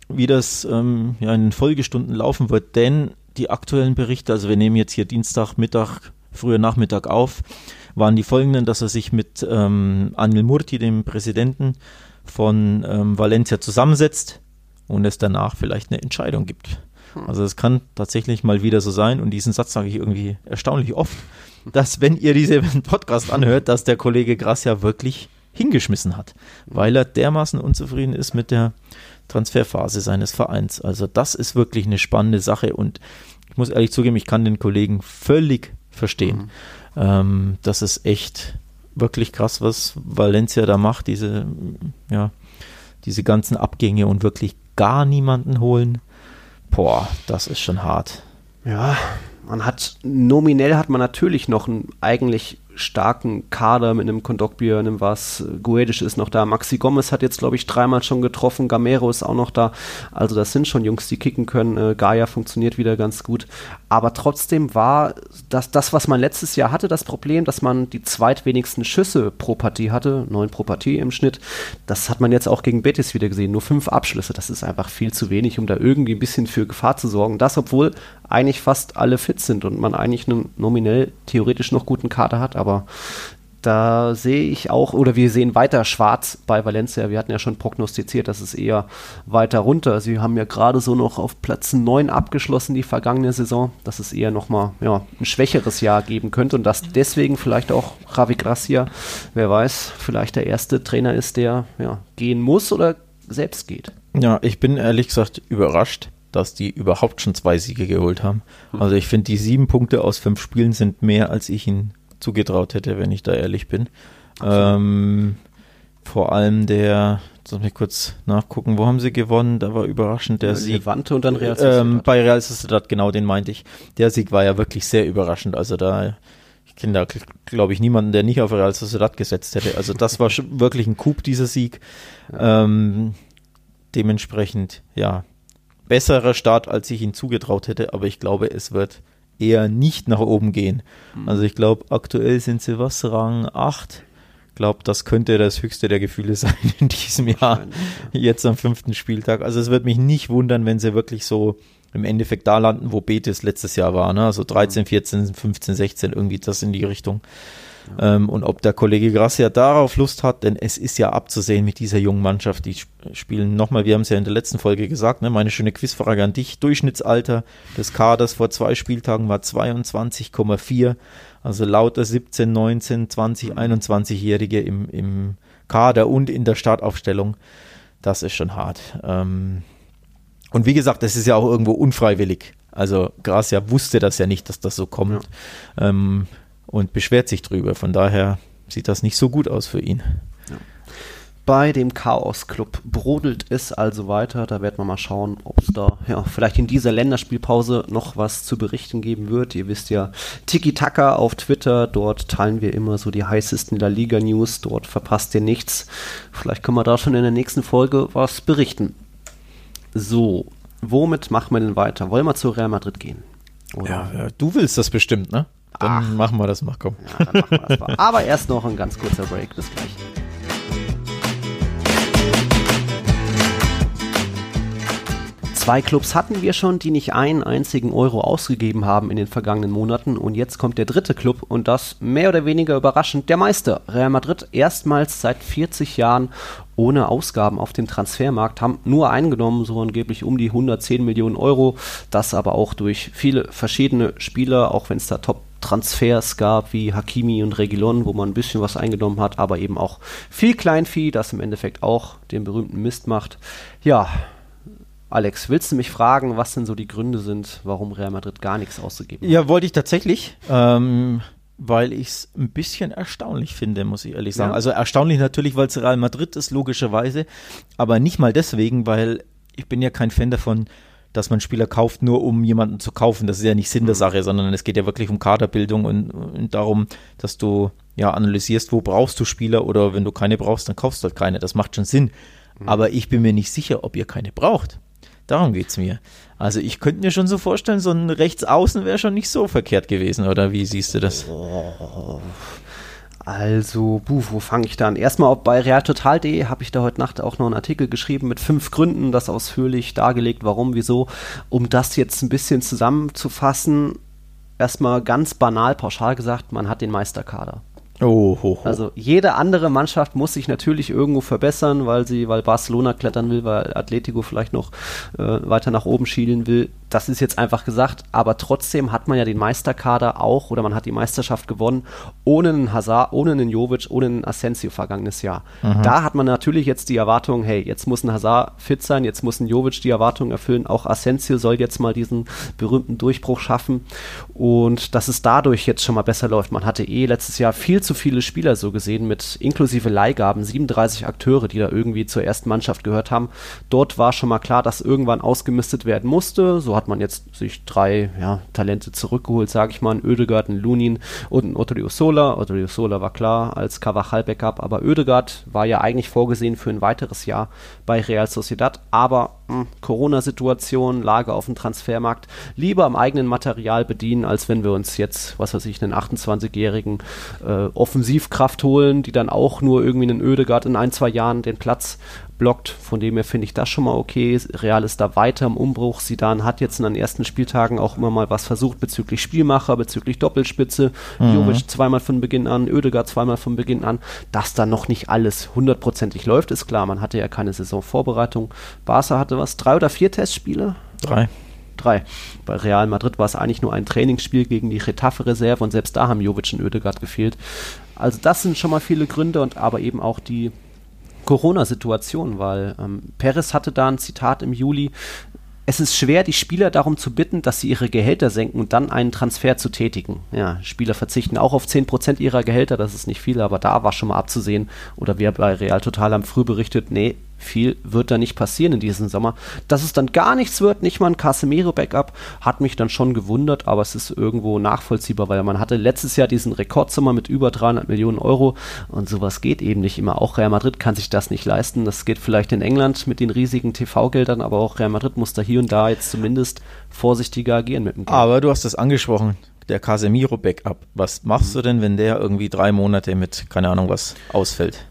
wie das ähm, ja, in den Folgestunden laufen wird, denn die aktuellen Berichte, also wir nehmen jetzt hier Dienstag, Mittag, früher Nachmittag auf, waren die folgenden, dass er sich mit ähm, Anil Murti, dem Präsidenten von ähm, Valencia, zusammensetzt und es danach vielleicht eine Entscheidung gibt. Also es kann tatsächlich mal wieder so sein und diesen Satz sage ich irgendwie erstaunlich oft, dass wenn ihr diesen Podcast anhört, dass der Kollege Gracia wirklich hingeschmissen hat, weil er dermaßen unzufrieden ist mit der Transferphase seines Vereins. Also das ist wirklich eine spannende Sache und ich muss ehrlich zugeben, ich kann den Kollegen völlig verstehen. Ähm, das ist echt wirklich krass, was Valencia da macht, diese, ja, diese ganzen Abgänge und wirklich gar niemanden holen. Boah, das ist schon hart. Ja, man hat nominell hat man natürlich noch einen eigentlich starken Kader mit einem Kondogbia, einem was, Guedes ist noch da, Maxi Gomez hat jetzt glaube ich dreimal schon getroffen, Gamero ist auch noch da, also das sind schon Jungs, die kicken können, äh, Gaia funktioniert wieder ganz gut, aber trotzdem war das, das, was man letztes Jahr hatte, das Problem, dass man die zweitwenigsten Schüsse pro Partie hatte, neun pro Partie im Schnitt, das hat man jetzt auch gegen Betis wieder gesehen, nur fünf Abschlüsse, das ist einfach viel zu wenig, um da irgendwie ein bisschen für Gefahr zu sorgen, das obwohl eigentlich fast alle fit sind und man eigentlich einen nominell theoretisch noch guten Kader hat, aber da sehe ich auch, oder wir sehen weiter schwarz bei Valencia. Wir hatten ja schon prognostiziert, dass es eher weiter runter. Sie haben ja gerade so noch auf Platz 9 abgeschlossen die vergangene Saison, dass es eher nochmal ja, ein schwächeres Jahr geben könnte und dass deswegen vielleicht auch Javi Gracia, wer weiß, vielleicht der erste Trainer ist, der ja, gehen muss oder selbst geht. Ja, ich bin ehrlich gesagt überrascht, dass die überhaupt schon zwei Siege geholt haben. Also ich finde, die sieben Punkte aus fünf Spielen sind mehr, als ich ihnen zugetraut hätte, wenn ich da ehrlich bin. Ähm, vor allem der, lass mich kurz nachgucken, wo haben sie gewonnen? Da war überraschend der Sieg. Levante und dann Real Ähm, Sociedad. bei Real Sociedad, genau, den meinte ich. Der Sieg war ja wirklich sehr überraschend. Also da, ich kenne da, glaube ich, niemanden, der nicht auf Real Sociedad gesetzt hätte. Also das war wirklich ein Coup, dieser Sieg. Ähm, dementsprechend, ja, besserer Start, als ich ihn zugetraut hätte, aber ich glaube, es wird eher nicht nach oben gehen. Also ich glaube, aktuell sind sie was, Rang 8. Ich glaube, das könnte das höchste der Gefühle sein in diesem Jahr, jetzt am fünften Spieltag. Also es wird mich nicht wundern, wenn sie wirklich so im Endeffekt da landen, wo Betis letztes Jahr war, ne? also 13, 14, 15, 16, irgendwie das in die Richtung. Ähm, und ob der Kollege Gracia darauf Lust hat, denn es ist ja abzusehen mit dieser jungen Mannschaft, die sp- spielen nochmal, wir haben es ja in der letzten Folge gesagt, ne, meine schöne Quizfrage an dich, Durchschnittsalter des Kaders vor zwei Spieltagen war 22,4, also lauter 17, 19, 20, 21-Jährige im, im Kader und in der Startaufstellung, das ist schon hart. Ähm, und wie gesagt, das ist ja auch irgendwo unfreiwillig. Also Gracia wusste das ja nicht, dass das so kommt. Ähm, und beschwert sich drüber. Von daher sieht das nicht so gut aus für ihn. Bei dem Chaos Club brodelt es also weiter. Da werden wir mal schauen, ob es da ja, vielleicht in dieser Länderspielpause noch was zu berichten geben wird. Ihr wisst ja, Tiki Taka auf Twitter. Dort teilen wir immer so die heißesten La Liga News. Dort verpasst ihr nichts. Vielleicht können wir da schon in der nächsten Folge was berichten. So, womit machen wir denn weiter? Wollen wir zu Real Madrid gehen? Oder? Ja, ja, du willst das bestimmt, ne? Dann Ach. machen wir das mal, komm. Ja, dann machen wir das mal. Aber erst noch ein ganz kurzer Break. Bis gleich. Zwei Clubs hatten wir schon, die nicht einen einzigen Euro ausgegeben haben in den vergangenen Monaten. Und jetzt kommt der dritte Club und das mehr oder weniger überraschend, der Meister. Real Madrid erstmals seit 40 Jahren ohne Ausgaben auf dem Transfermarkt, haben nur eingenommen, so angeblich um die 110 Millionen Euro. Das aber auch durch viele verschiedene Spieler, auch wenn es da Top Transfers gab, wie Hakimi und Regilon, wo man ein bisschen was eingenommen hat, aber eben auch viel Kleinvieh, das im Endeffekt auch den berühmten Mist macht. Ja, Alex, willst du mich fragen, was denn so die Gründe sind, warum Real Madrid gar nichts auszugeben hat? Ja, wollte ich tatsächlich. Ähm, weil ich es ein bisschen erstaunlich finde, muss ich ehrlich sagen. Ja. Also erstaunlich natürlich, weil es Real Madrid ist, logischerweise, aber nicht mal deswegen, weil ich bin ja kein Fan davon, dass man Spieler kauft, nur um jemanden zu kaufen. Das ist ja nicht Sinn der mhm. Sache, sondern es geht ja wirklich um Kaderbildung und, und darum, dass du ja analysierst, wo brauchst du Spieler oder wenn du keine brauchst, dann kaufst du halt keine. Das macht schon Sinn. Mhm. Aber ich bin mir nicht sicher, ob ihr keine braucht. Darum geht es mir. Also ich könnte mir schon so vorstellen, so ein Rechtsaußen wäre schon nicht so verkehrt gewesen, oder wie siehst du das? Also, buh, wo fange ich da an? Erstmal bei realtotal.de habe ich da heute Nacht auch noch einen Artikel geschrieben mit fünf Gründen, das ausführlich dargelegt, warum, wieso. Um das jetzt ein bisschen zusammenzufassen, erstmal ganz banal, pauschal gesagt, man hat den Meisterkader. Oh, ho, ho. Also jede andere Mannschaft muss sich natürlich irgendwo verbessern, weil sie, weil Barcelona klettern will, weil Atletico vielleicht noch äh, weiter nach oben schielen will das ist jetzt einfach gesagt, aber trotzdem hat man ja den Meisterkader auch oder man hat die Meisterschaft gewonnen ohne einen Hazard, ohne einen Jovic, ohne einen Asensio vergangenes Jahr. Mhm. Da hat man natürlich jetzt die Erwartung, hey, jetzt muss ein Hazard fit sein, jetzt muss ein Jovic die Erwartung erfüllen, auch Asensio soll jetzt mal diesen berühmten Durchbruch schaffen und dass es dadurch jetzt schon mal besser läuft. Man hatte eh letztes Jahr viel zu viele Spieler so gesehen mit inklusive Leihgaben, 37 Akteure, die da irgendwie zur ersten Mannschaft gehört haben. Dort war schon mal klar, dass irgendwann ausgemistet werden musste. So hat man jetzt sich drei ja, Talente zurückgeholt, sage ich mal, ein Oedegaard, ein Lunin und ein Otto Sola. Otto Sola war klar als Cavachal-Backup, aber Oedegaard war ja eigentlich vorgesehen für ein weiteres Jahr bei Real Sociedad, aber hm, Corona-Situation, Lage auf dem Transfermarkt, lieber am eigenen Material bedienen, als wenn wir uns jetzt, was weiß ich, einen 28-jährigen äh, Offensivkraft holen, die dann auch nur irgendwie einen Oedegaard in ein, zwei Jahren den Platz blockt. Von dem her finde ich das schon mal okay. Real ist da weiter im Umbruch. Sidan hat jetzt in den ersten Spieltagen auch immer mal was versucht bezüglich Spielmacher, bezüglich Doppelspitze. Mhm. Jovic zweimal von Beginn an, Oedegaard zweimal von Beginn an. Dass da noch nicht alles hundertprozentig läuft, ist klar. Man hatte ja keine Saisonvorbereitung. Barca hatte was, drei oder vier Testspiele? Drei. Drei. Bei Real Madrid war es eigentlich nur ein Trainingsspiel gegen die Retafe-Reserve und selbst da haben Jovic und Oedegaard gefehlt. Also das sind schon mal viele Gründe und aber eben auch die Corona-Situation, weil ähm, Perez hatte da ein Zitat im Juli. Es ist schwer, die Spieler darum zu bitten, dass sie ihre Gehälter senken und dann einen Transfer zu tätigen. Ja, Spieler verzichten auch auf 10% ihrer Gehälter, das ist nicht viel, aber da war schon mal abzusehen. Oder wir bei Real Total haben früh berichtet, nee, viel wird da nicht passieren in diesem Sommer. Dass es dann gar nichts wird, nicht mal ein Casemiro-Backup, hat mich dann schon gewundert, aber es ist irgendwo nachvollziehbar, weil man hatte letztes Jahr diesen Rekordsommer mit über 300 Millionen Euro und sowas geht eben nicht immer. Auch Real Madrid kann sich das nicht leisten. Das geht vielleicht in England mit den riesigen TV-Geldern, aber auch Real Madrid muss da hier und da jetzt zumindest vorsichtiger agieren mit dem Geld. Aber du hast das angesprochen, der Casemiro-Backup. Was machst du denn, wenn der irgendwie drei Monate mit, keine Ahnung was, ausfällt?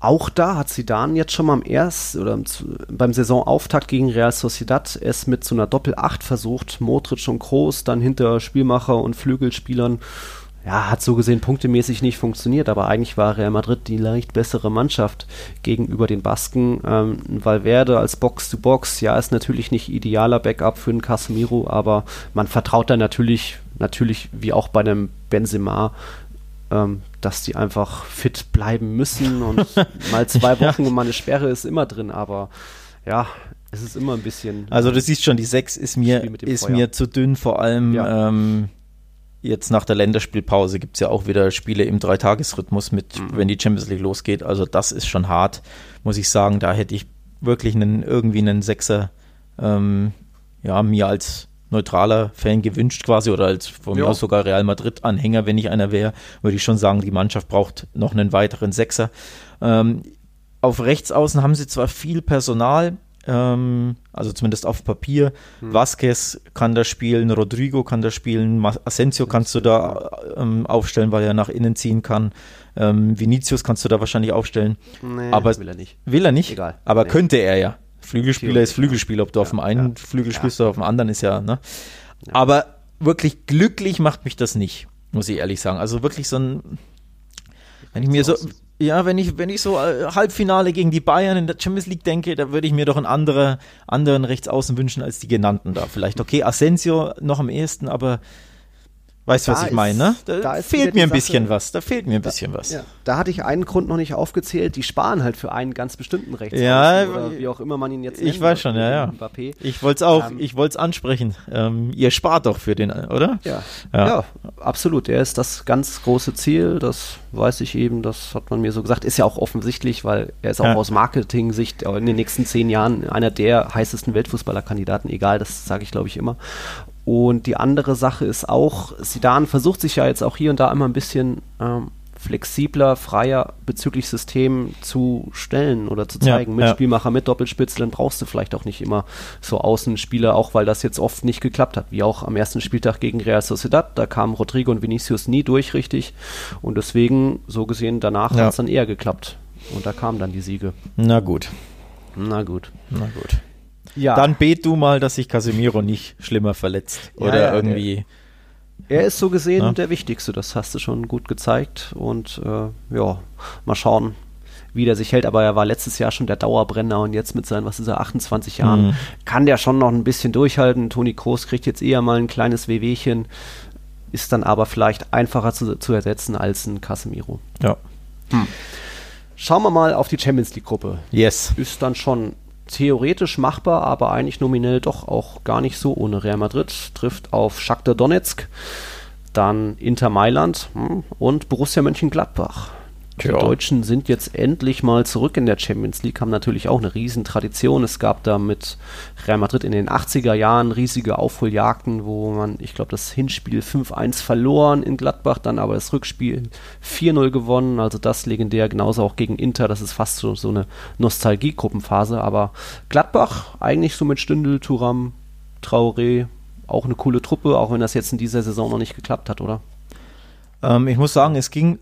Auch da hat Zidane jetzt schon mal am erst oder beim Saisonauftakt gegen Real Sociedad es mit so einer Doppel-8 versucht. Modric und Groß, dann hinter Spielmacher und Flügelspielern. Ja, hat so gesehen punktemäßig nicht funktioniert, aber eigentlich war Real Madrid die leicht bessere Mannschaft gegenüber den Basken. Ähm, Valverde als Box-to-Box, -Box, ja, ist natürlich nicht idealer Backup für einen Casemiro, aber man vertraut da natürlich, natürlich wie auch bei einem Benzema, ähm, dass die einfach fit bleiben müssen und mal zwei Wochen und mal eine Sperre ist immer drin, aber ja, es ist immer ein bisschen. Also du siehst schon, die 6 ist mir, ist mir zu dünn, vor allem ja. ähm, jetzt nach der Länderspielpause gibt es ja auch wieder Spiele im Dreitagesrhythmus mit, mhm. wenn die Champions League losgeht. Also das ist schon hart, muss ich sagen. Da hätte ich wirklich einen, irgendwie einen Sechser ähm, ja, mir als neutraler Fan gewünscht quasi oder als von ja. mir aus sogar Real Madrid-Anhänger, wenn ich einer wäre, würde ich schon sagen, die Mannschaft braucht noch einen weiteren Sechser. Ähm, auf Rechtsaußen haben sie zwar viel Personal, ähm, also zumindest auf Papier. Hm. Vasquez kann da spielen, Rodrigo kann da spielen, Asensio kannst du da ähm, aufstellen, weil er nach innen ziehen kann. Ähm, Vinicius kannst du da wahrscheinlich aufstellen. Nee, aber will er nicht. Will er nicht? Egal. Aber nee. könnte er ja. Flügelspieler ist Flügelspieler. Ob du auf dem einen Flügel spielst oder auf dem anderen ist ja, ne? Aber wirklich glücklich macht mich das nicht, muss ich ehrlich sagen. Also wirklich so ein, wenn ich mir so, ja, wenn ich, wenn ich so äh, Halbfinale gegen die Bayern in der Champions League denke, da würde ich mir doch einen andere, anderen Rechtsaußen wünschen als die genannten da. Vielleicht, okay, Asensio noch am ehesten, aber Weißt du, was Da ich meine, ne? Da, da fehlt mir ein bisschen was. Da fehlt mir ein bisschen was. Ja, da hatte ich einen Grund noch nicht aufgezählt. Die sparen halt für einen ganz bestimmten Rechtsaußen Ja, oder wie auch immer man ihn jetzt ich nennen weiß schon, ja, ja. Mbappé. Ich wollte es auch, Ähm, ich wollte es ansprechen. Ähm, ihr spart doch für den, oder? Ja. Ja. Ja. absolut. Er ist das ganz große Ziel. Das weiß ich eben. Das hat man mir so gesagt. Ist ja auch offensichtlich, weil er ist auch Ja. aus Marketing-Sicht in den nächsten zehn Jahren einer der heißesten Weltfußballerkandidaten. Egal, das sage ich glaube ich immer. Und die andere Sache ist auch, Sidan versucht sich ja jetzt auch hier und da immer ein bisschen ähm, flexibler, freier bezüglich System zu stellen oder zu Ja, zeigen. mit ja. Spielmacher, mit Doppelspitze, dann brauchst du vielleicht auch nicht immer so Außenspieler, auch weil das jetzt oft nicht geklappt hat. Wie auch am ersten Spieltag gegen Real Sociedad, da kamen Rodrigo und Vinicius nie durch richtig. Und deswegen, so gesehen, danach Ja. hat es dann eher geklappt. Und da kamen dann die Siege. Na gut, Na gut. na gut. Ja, Dann bet du mal, dass sich Casemiro nicht schlimmer verletzt. Ja, Oder ja, irgendwie. er ist so gesehen Ja. der Wichtigste. Das hast du schon gut gezeigt. Und äh, ja, mal schauen, wie der sich hält. Aber er war letztes Jahr schon der Dauerbrenner und jetzt mit seinen, was ist er, 28 Jahren, Mhm. kann der schon noch ein bisschen durchhalten. Toni Kroos kriegt jetzt eher mal ein kleines Wehwehchen, ist dann aber vielleicht einfacher zu, zu ersetzen als ein Casemiro. Ja. Schauen wir mal auf die Champions League-Gruppe. Yes. Ist dann schon theoretisch machbar, aber eigentlich nominell doch auch gar nicht so ohne Real Madrid. Trifft auf Shakhtar Donetsk, dann Inter Mailand hm, und Borussia Mönchengladbach. Die Tja. Deutschen sind jetzt endlich mal zurück in der Champions League, haben natürlich auch eine riesen Tradition. Es gab da mit Real Madrid in den 80er Jahren riesige Aufholjagden, wo man, ich glaube, das Hinspiel 5-1 verloren in Gladbach, dann aber das Rückspiel 4-0 gewonnen. Also das legendär, genauso auch gegen Inter. Das ist fast so, so eine Nostalgie-Gruppenphase. Aber Gladbach eigentlich so mit Stündel, Turam, Traoré, auch eine coole Truppe, auch wenn das jetzt in dieser Saison noch nicht geklappt hat, oder? Ähm, ich muss sagen, es ging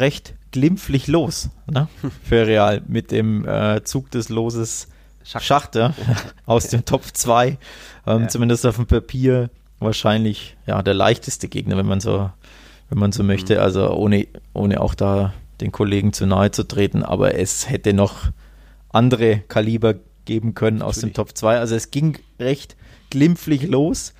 recht glimpflich los ne? für Real mit dem äh, Zug des Loses Schacht. Schacht ja? aus dem Top 2. Ähm, Ja. Zumindest auf dem Papier wahrscheinlich ja der leichteste Gegner, wenn man so, wenn man so möchte. Mhm. Also ohne, ohne auch da den Kollegen zu nahe zu treten, aber es hätte noch andere Kaliber geben können aus dem Natürlich. Top 2. Also es ging recht glimpflich los.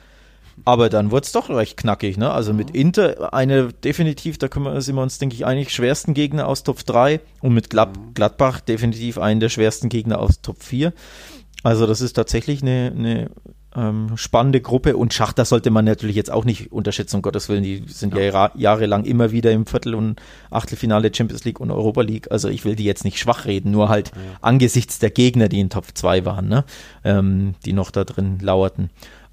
Aber dann wurde es doch recht knackig, ne? Also mit Inter eine definitiv, da können wir, sind wir uns, denke ich, einig, schwersten Gegner aus Top 3 und mit Glad Gladbach definitiv einen der schwersten Gegner aus Top 4. Also das ist tatsächlich eine, eine ähm, spannende Gruppe und Schachter sollte man natürlich jetzt auch nicht unterschätzen, um Gottes Willen, die sind ja, ja jahrelang immer wieder im Viertel- und Achtelfinale Champions League und Europa League. Also ich will die jetzt nicht schwach reden, nur halt angesichts der Gegner, die in Top 2 waren, ne? ähm, die noch da drin lauerten.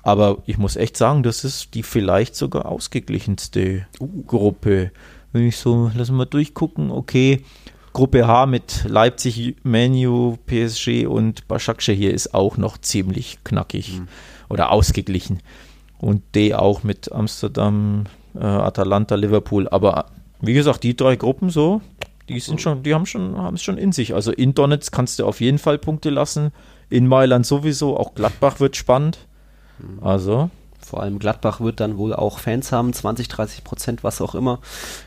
Aber ich muss echt sagen, das ist die vielleicht sogar ausgeglichenste Gruppe. Wenn ich so, lassen wir durchgucken, okay. Gruppe H mit Leipzig, Menu, PSG und Başakşehir hier ist auch noch ziemlich knackig oder ausgeglichen. Und D auch mit Amsterdam, äh, Atalanta, Liverpool. Aber wie gesagt, die drei Gruppen so, die sind schon, die haben schon, haben es schon in sich. Also in Donetsk kannst du auf jeden Fall Punkte lassen. In Mailand sowieso, auch Gladbach wird spannend. Also, Vor allem Gladbach wird dann wohl auch Fans haben, 20, 30 Prozent, was auch immer.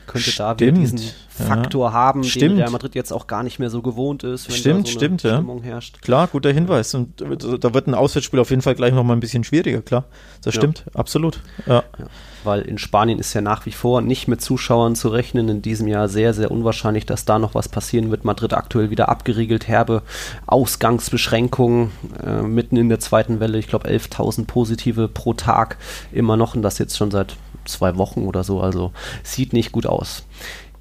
Könnte da Stimmt, wieder diesen ja. Faktor haben, Stimmt. den Real Madrid jetzt auch gar nicht mehr so gewohnt ist, wenn Stimmt, da so stimmt, ja. Stimmung herrscht. klar, guter Hinweis. Und da wird ein Auswärtsspiel auf jeden Fall gleich nochmal ein bisschen schwieriger, klar. Das Ja. stimmt, absolut. Ja. Ja. Weil in Spanien ist ja nach wie vor nicht mit Zuschauern zu rechnen. In diesem Jahr sehr, sehr unwahrscheinlich, dass da noch was passieren wird. Madrid aktuell wieder abgeriegelt, herbe Ausgangsbeschränkungen äh, mitten in der zweiten Welle. Ich glaube 11.000 Positive pro Tag immer noch und das jetzt schon seit zwei Wochen oder so. Also sieht nicht gut aus.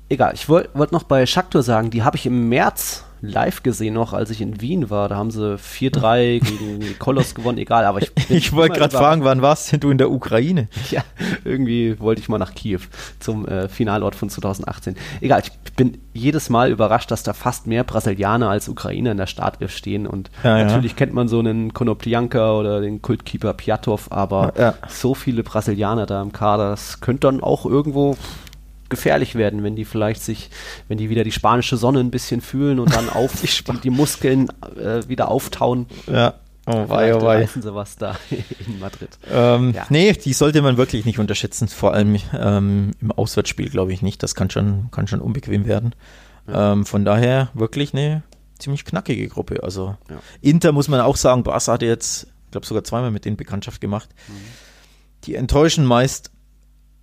Egal, ich wollte wollt noch bei Shakhtar sagen, die habe ich im März live gesehen noch, als ich in Wien war. Da haben sie 4-3 gegen Kolos gewonnen, egal, aber ich Ich wollte gerade fragen, wann warst denn du in der Ukraine? Ja, irgendwie wollte ich mal nach Kiew zum äh, Finalort von 2018. Egal, ich bin jedes Mal überrascht, dass da fast mehr Brasilianer als Ukrainer in der Startelf stehen. Und Ja, ja. natürlich kennt man so einen Konoplyanka oder den Kultkeeper Piatov, aber Ja. so viele Brasilianer da im Kader, das könnte dann auch irgendwo gefährlich werden, wenn die vielleicht sich, wenn die wieder die spanische Sonne ein bisschen fühlen und dann auf Die die, Muskeln äh, wieder auftauen. Ja. Oh, wei, oh, wei. sie was da in Madrid. Ähm, Ja. Nee, die sollte man wirklich nicht unterschätzen, vor allem ähm, im Auswärtsspiel, glaube ich nicht. Das kann schon, kann schon unbequem werden. Ähm, von daher wirklich eine ziemlich knackige Gruppe. Also Ja. Inter muss man auch sagen, Barca hatte jetzt, ich glaube sogar zweimal mit denen Bekanntschaft gemacht. Die enttäuschen meist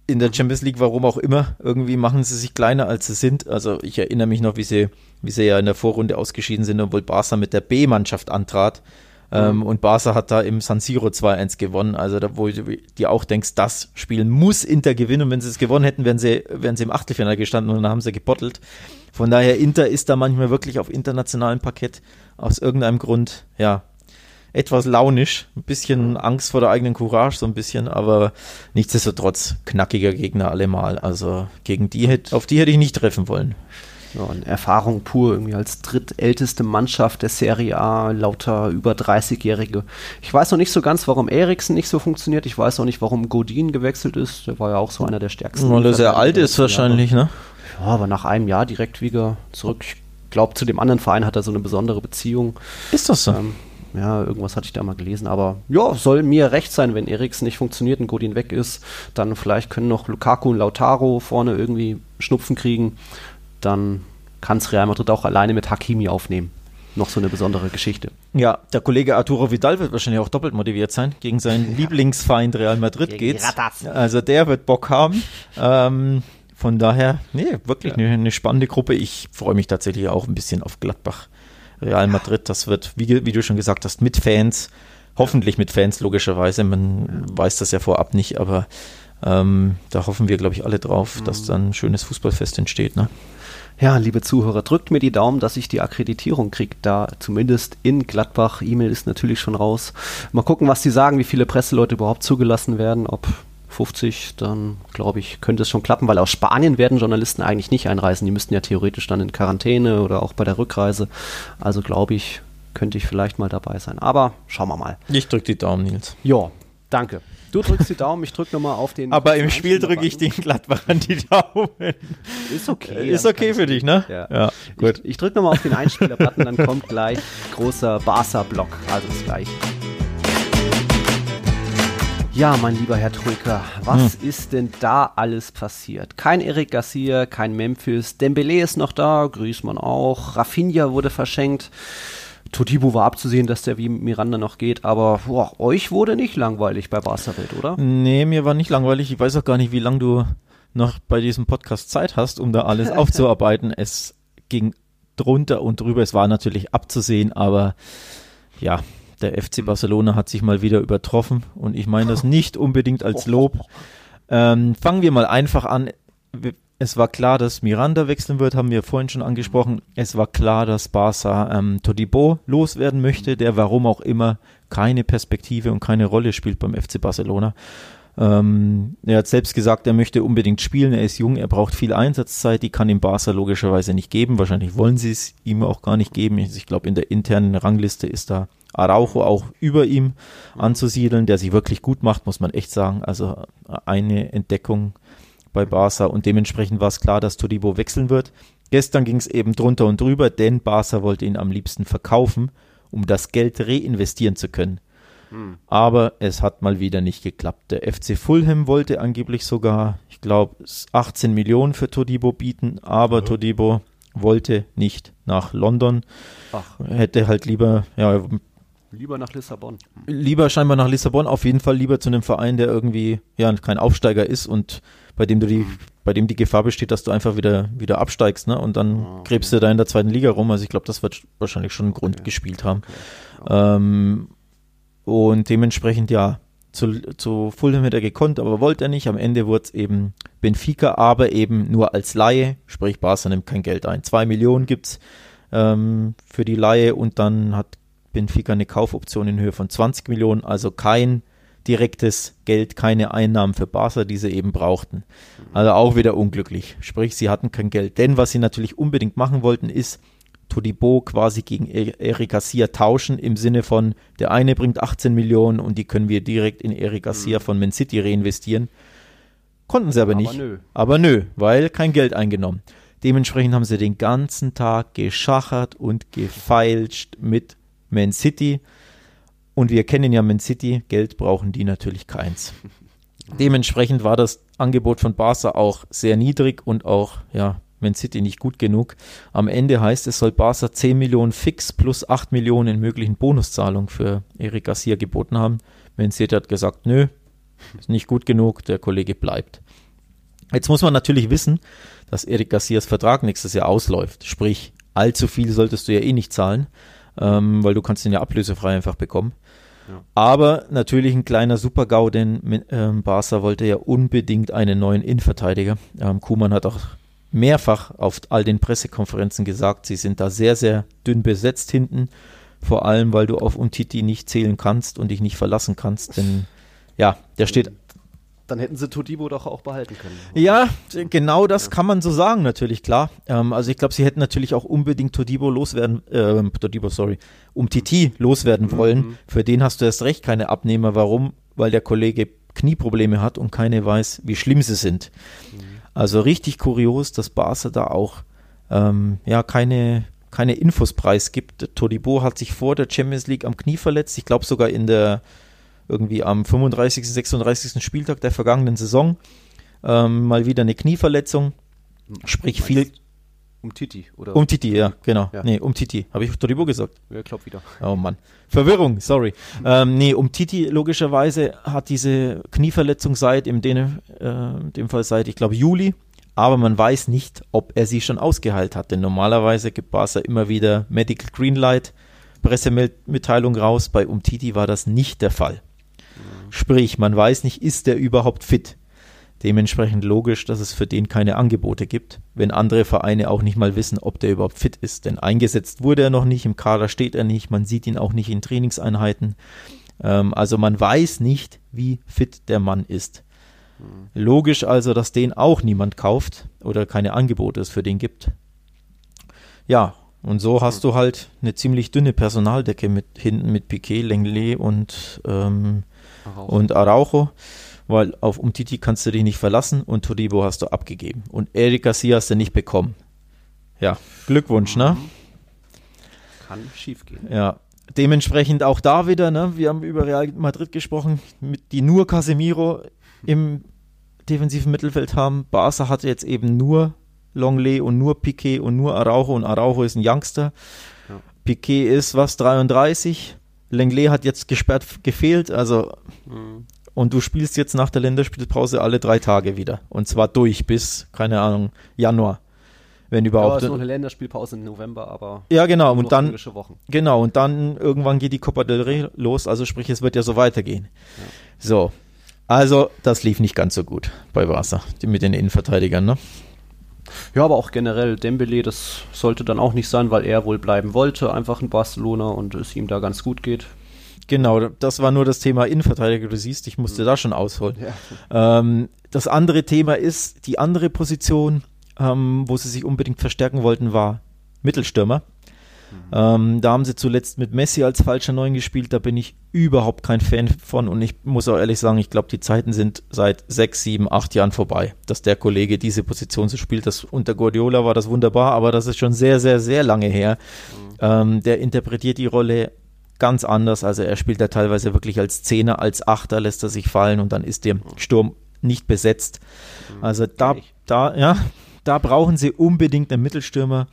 in der Champions League, warum auch immer. Irgendwie machen sie sich kleiner, als sie sind. Also ich erinnere mich noch, wie sie, wie sie ja in der Vorrunde ausgeschieden sind, obwohl Barca mit der B-Mannschaft antrat. Ähm, und Barca hat da im San Siro 2-1 gewonnen. Also da, wo du dir auch denkst, das Spiel muss Inter gewinnen. Und wenn sie es gewonnen hätten, wären sie, wären sie im Achtelfinale gestanden und dann haben sie gepottelt. Von daher, Inter ist da manchmal wirklich auf internationalem Parkett aus irgendeinem Grund, ja, etwas launisch, ein bisschen Angst vor der eigenen Courage, so ein bisschen, aber nichtsdestotrotz knackiger Gegner allemal. Also gegen die hätte, auf die hätte ich nicht treffen wollen. Ja, und Erfahrung pur, irgendwie als drittälteste Mannschaft der Serie A, lauter über 30-Jährige. Ich weiß noch nicht so ganz, warum Eriksen nicht so funktioniert. Ich weiß auch nicht, warum Godin gewechselt ist. Der war ja auch so einer der stärksten. Weil er sehr alt ist wahrscheinlich, ne? Ja, aber nach einem Jahr direkt wieder zurück. Ich glaube, zu dem anderen Verein hat er so eine besondere Beziehung. Ist das so? Ähm, ja, irgendwas hatte ich da mal gelesen, aber ja, soll mir recht sein, wenn Eriksen nicht funktioniert und Godin weg ist, dann vielleicht können noch Lukaku und Lautaro vorne irgendwie Schnupfen kriegen, dann kann es Real Madrid auch alleine mit Hakimi aufnehmen. Noch so eine besondere Geschichte. Ja, der Kollege Arturo Vidal wird wahrscheinlich auch doppelt motiviert sein. Gegen seinen ja. Lieblingsfeind Real Madrid Gegen geht's. Also der wird Bock haben. Ähm, von daher, nee, wirklich ja. eine, eine, spannende Gruppe. Ich freue mich tatsächlich auch ein bisschen auf Gladbach. Real Madrid, das wird, wie, wie du schon gesagt hast, mit Fans, hoffentlich mit Fans logischerweise, man weiß das ja vorab nicht, aber ähm, da hoffen wir, glaube ich, alle drauf, dass dann ein schönes Fußballfest entsteht. Ne? Ja, liebe Zuhörer, drückt mir die Daumen, dass ich die Akkreditierung kriege, da zumindest in Gladbach. E-Mail ist natürlich schon raus. Mal gucken, was die sagen, wie viele Presseleute überhaupt zugelassen werden, ob 50, dann glaube ich, könnte es schon klappen, weil aus Spanien werden Journalisten eigentlich nicht einreisen. Die müssten ja theoretisch dann in Quarantäne oder auch bei der Rückreise. Also glaube ich, könnte ich vielleicht mal dabei sein. Aber schauen wir mal. Ich drücke die Daumen, Nils. Ja, danke. Du drückst die Daumen, ich drücke nochmal auf den. Aber im Spiel drücke ich den Gladbachern die Daumen. Ist okay. Ist okay für dich, ne? Ja. ja gut. Ich, ich drücke nochmal auf den Einspieler-Button, dann kommt gleich großer Barca-Block. Also bis gleich. Ja, mein lieber Herr Trücker, was hm. ist denn da alles passiert? Kein Eric Garcia, kein Memphis, Dembele ist noch da, Griezmann auch, Rafinha wurde verschenkt. Todibo war abzusehen, dass der wie Miranda noch geht, aber boah, euch wurde nicht langweilig bei Barca-Welt, oder? Nee, mir war nicht langweilig. Ich weiß auch gar nicht, wie lange du noch bei diesem Podcast Zeit hast, um da alles aufzuarbeiten. Es ging drunter und drüber. Es war natürlich abzusehen, aber ja, der FC Barcelona hat sich mal wieder übertroffen und ich meine das nicht unbedingt als Lob. Ähm, fangen wir mal einfach an es war klar, dass Miranda wechseln wird, haben wir vorhin schon angesprochen. Es war klar, dass Barca ähm, Todibo loswerden möchte, der warum auch immer keine Perspektive und keine Rolle spielt beim FC Barcelona. Ähm, er hat selbst gesagt, er möchte unbedingt spielen, er ist jung, er braucht viel Einsatzzeit, die kann ihm Barca logischerweise nicht geben. Wahrscheinlich wollen sie es ihm auch gar nicht geben. Ich glaube, in der internen Rangliste ist da Araujo auch über ihm anzusiedeln, der sich wirklich gut macht, muss man echt sagen. Also eine Entdeckung bei Barca und dementsprechend war es klar, dass Todibo wechseln wird. Gestern ging es eben drunter und drüber, denn Barca wollte ihn am liebsten verkaufen, um das Geld reinvestieren zu können. Hm. Aber es hat mal wieder nicht geklappt. Der FC Fulham wollte angeblich sogar, ich glaube, 18 Millionen für Todibo bieten, aber mhm. Todibo wollte nicht nach London. Ach. Hätte halt lieber, ja, Lieber nach Lissabon. Lieber scheinbar nach Lissabon, auf jeden Fall lieber zu einem Verein, der irgendwie ja kein Aufsteiger ist und bei dem du die, bei dem die Gefahr besteht, dass du einfach wieder, wieder absteigst, ne? Und dann okay. gräbst du da in der zweiten Liga rum. Also ich glaube, das wird wahrscheinlich schon einen Grund okay. gespielt haben. Okay. Ähm, und dementsprechend, ja, zu, zu Fulham hätte er gekonnt, aber wollte er nicht. Am Ende wurde es eben Benfica, aber eben nur als Laie, sprich Barca nimmt kein Geld ein. Zwei Millionen gibt's ähm, für die Laie und dann hat Benfica eine Kaufoption in Höhe von 20 Millionen, also kein direktes Geld, keine Einnahmen für Barca, die sie eben brauchten. Also auch wieder unglücklich. Sprich, sie hatten kein Geld. Denn was sie natürlich unbedingt machen wollten, ist Todibo quasi gegen Eric Garcia tauschen im Sinne von, der eine bringt 18 Millionen und die können wir direkt in Eric Garcia mhm. von Man City reinvestieren. Konnten sie aber, aber nicht. Nö. Aber nö, weil kein Geld eingenommen. Dementsprechend haben sie den ganzen Tag geschachert und gefeilscht mit Man City. Und wir kennen ja Man City, Geld brauchen die natürlich keins. Dementsprechend war das Angebot von Barca auch sehr niedrig und auch, ja, Man City nicht gut genug. Am Ende heißt es, soll Barca 10 Millionen fix plus 8 Millionen in möglichen Bonuszahlungen für Eric Garcia geboten haben. Man City hat gesagt, nö, ist nicht gut genug, der Kollege bleibt. Jetzt muss man natürlich wissen, dass Eric Garcias Vertrag nächstes Jahr ausläuft. Sprich, allzu viel solltest du ja eh nicht zahlen, ähm, weil du kannst ihn ja ablösefrei einfach bekommen. Ja. Aber natürlich ein kleiner Super-GAU, denn ähm, Barca wollte ja unbedingt einen neuen Innenverteidiger. Ähm, Kuman hat auch mehrfach auf all den Pressekonferenzen gesagt, sie sind da sehr, sehr dünn besetzt hinten. Vor allem, weil du auf Untiti nicht zählen kannst und dich nicht verlassen kannst, denn ja, der steht dann hätten sie Todibo doch auch behalten können. Ja, genau das ja. kann man so sagen, natürlich, klar. Ähm, also ich glaube, sie hätten natürlich auch unbedingt Todibo loswerden, äh, Todibo, sorry, um Titi loswerden mhm. wollen. Für den hast du erst recht keine Abnehmer. Warum? Weil der Kollege Knieprobleme hat und keine weiß, wie schlimm sie sind. Mhm. Also richtig kurios, dass Barca da auch ähm, ja keine keine Infos preisgibt. Todibo hat sich vor der Champions League am Knie verletzt. Ich glaube sogar in der irgendwie am 35., 36. Spieltag der vergangenen Saison. Ähm, mal wieder eine Knieverletzung. Sprich viel. Um Titi, oder? Um Titi, ja, genau. Ja. Nee, um Titi. Habe ich Toribo gesagt? Ja, glaub wieder. Oh Mann. Verwirrung, sorry. ähm, nee, um Titi logischerweise hat diese Knieverletzung seit, im dem, äh, dem Fall seit, ich glaube, Juli. Aber man weiß nicht, ob er sie schon ausgeheilt hat. Denn normalerweise gibt Barca immer wieder Medical Greenlight, Pressemitteilung raus. Bei Umtiti war das nicht der Fall. Sprich, man weiß nicht, ist der überhaupt fit. Dementsprechend logisch, dass es für den keine Angebote gibt, wenn andere Vereine auch nicht mal wissen, ob der überhaupt fit ist. Denn eingesetzt wurde er noch nicht, im Kader steht er nicht, man sieht ihn auch nicht in Trainingseinheiten. Ähm, also man weiß nicht, wie fit der Mann ist. Logisch also, dass den auch niemand kauft oder keine Angebote es für den gibt. Ja, und so hast du halt eine ziemlich dünne Personaldecke mit hinten mit Piquet, Lenglet und ähm, Araujo. und Araujo, weil auf Umtiti kannst du dich nicht verlassen und Todibo hast du abgegeben. Und Eric Garcia hast du nicht bekommen. Ja, Glückwunsch, ne? mhm. ne? Kann schief gehen. Ja. Dementsprechend auch da wieder, ne? Wir haben über Real Madrid gesprochen, mit, die nur Casemiro im defensiven Mittelfeld haben. Barca hatte jetzt eben nur Longley und nur Piquet und nur Araujo und Araujo ist ein Youngster. Ja. Piquet ist was, 33? Lenglet hat jetzt gesperrt gefehlt, also mhm. und du spielst jetzt nach der Länderspielpause alle drei Tage wieder. Und zwar durch bis, keine Ahnung, Januar. Wenn überhaupt. Ja, es ist noch eine Länderspielpause im November, aber. Ja, genau. Und dann. Genau. Und dann irgendwann geht die Copa del Rey los. Also sprich, es wird ja so weitergehen. Ja. So. Also, das lief nicht ganz so gut bei Barca. Mit den Innenverteidigern, ne? Ja, aber auch generell Dembele, das sollte dann auch nicht sein, weil er wohl bleiben wollte, einfach in Barcelona und es ihm da ganz gut geht. Genau, das war nur das Thema Innenverteidiger. Du siehst, ich musste mhm. da schon ausholen. Ja. Ähm, das andere Thema ist, die andere Position, ähm, wo sie sich unbedingt verstärken wollten, war Mittelstürmer. Ähm, da haben sie zuletzt mit Messi als falscher Neun gespielt. Da bin ich überhaupt kein Fan von. Und ich muss auch ehrlich sagen, ich glaube, die Zeiten sind seit sechs, sieben, acht Jahren vorbei, dass der Kollege diese Position so spielt. Das, unter Guardiola war das wunderbar, aber das ist schon sehr, sehr, sehr lange her. Mhm. Ähm, der interpretiert die Rolle ganz anders. Also er spielt da teilweise wirklich als Zehner, als Achter lässt er sich fallen und dann ist der. Sturm nicht besetzt. Mhm. Also da, da, ja, da brauchen sie unbedingt einen Mittelstürmer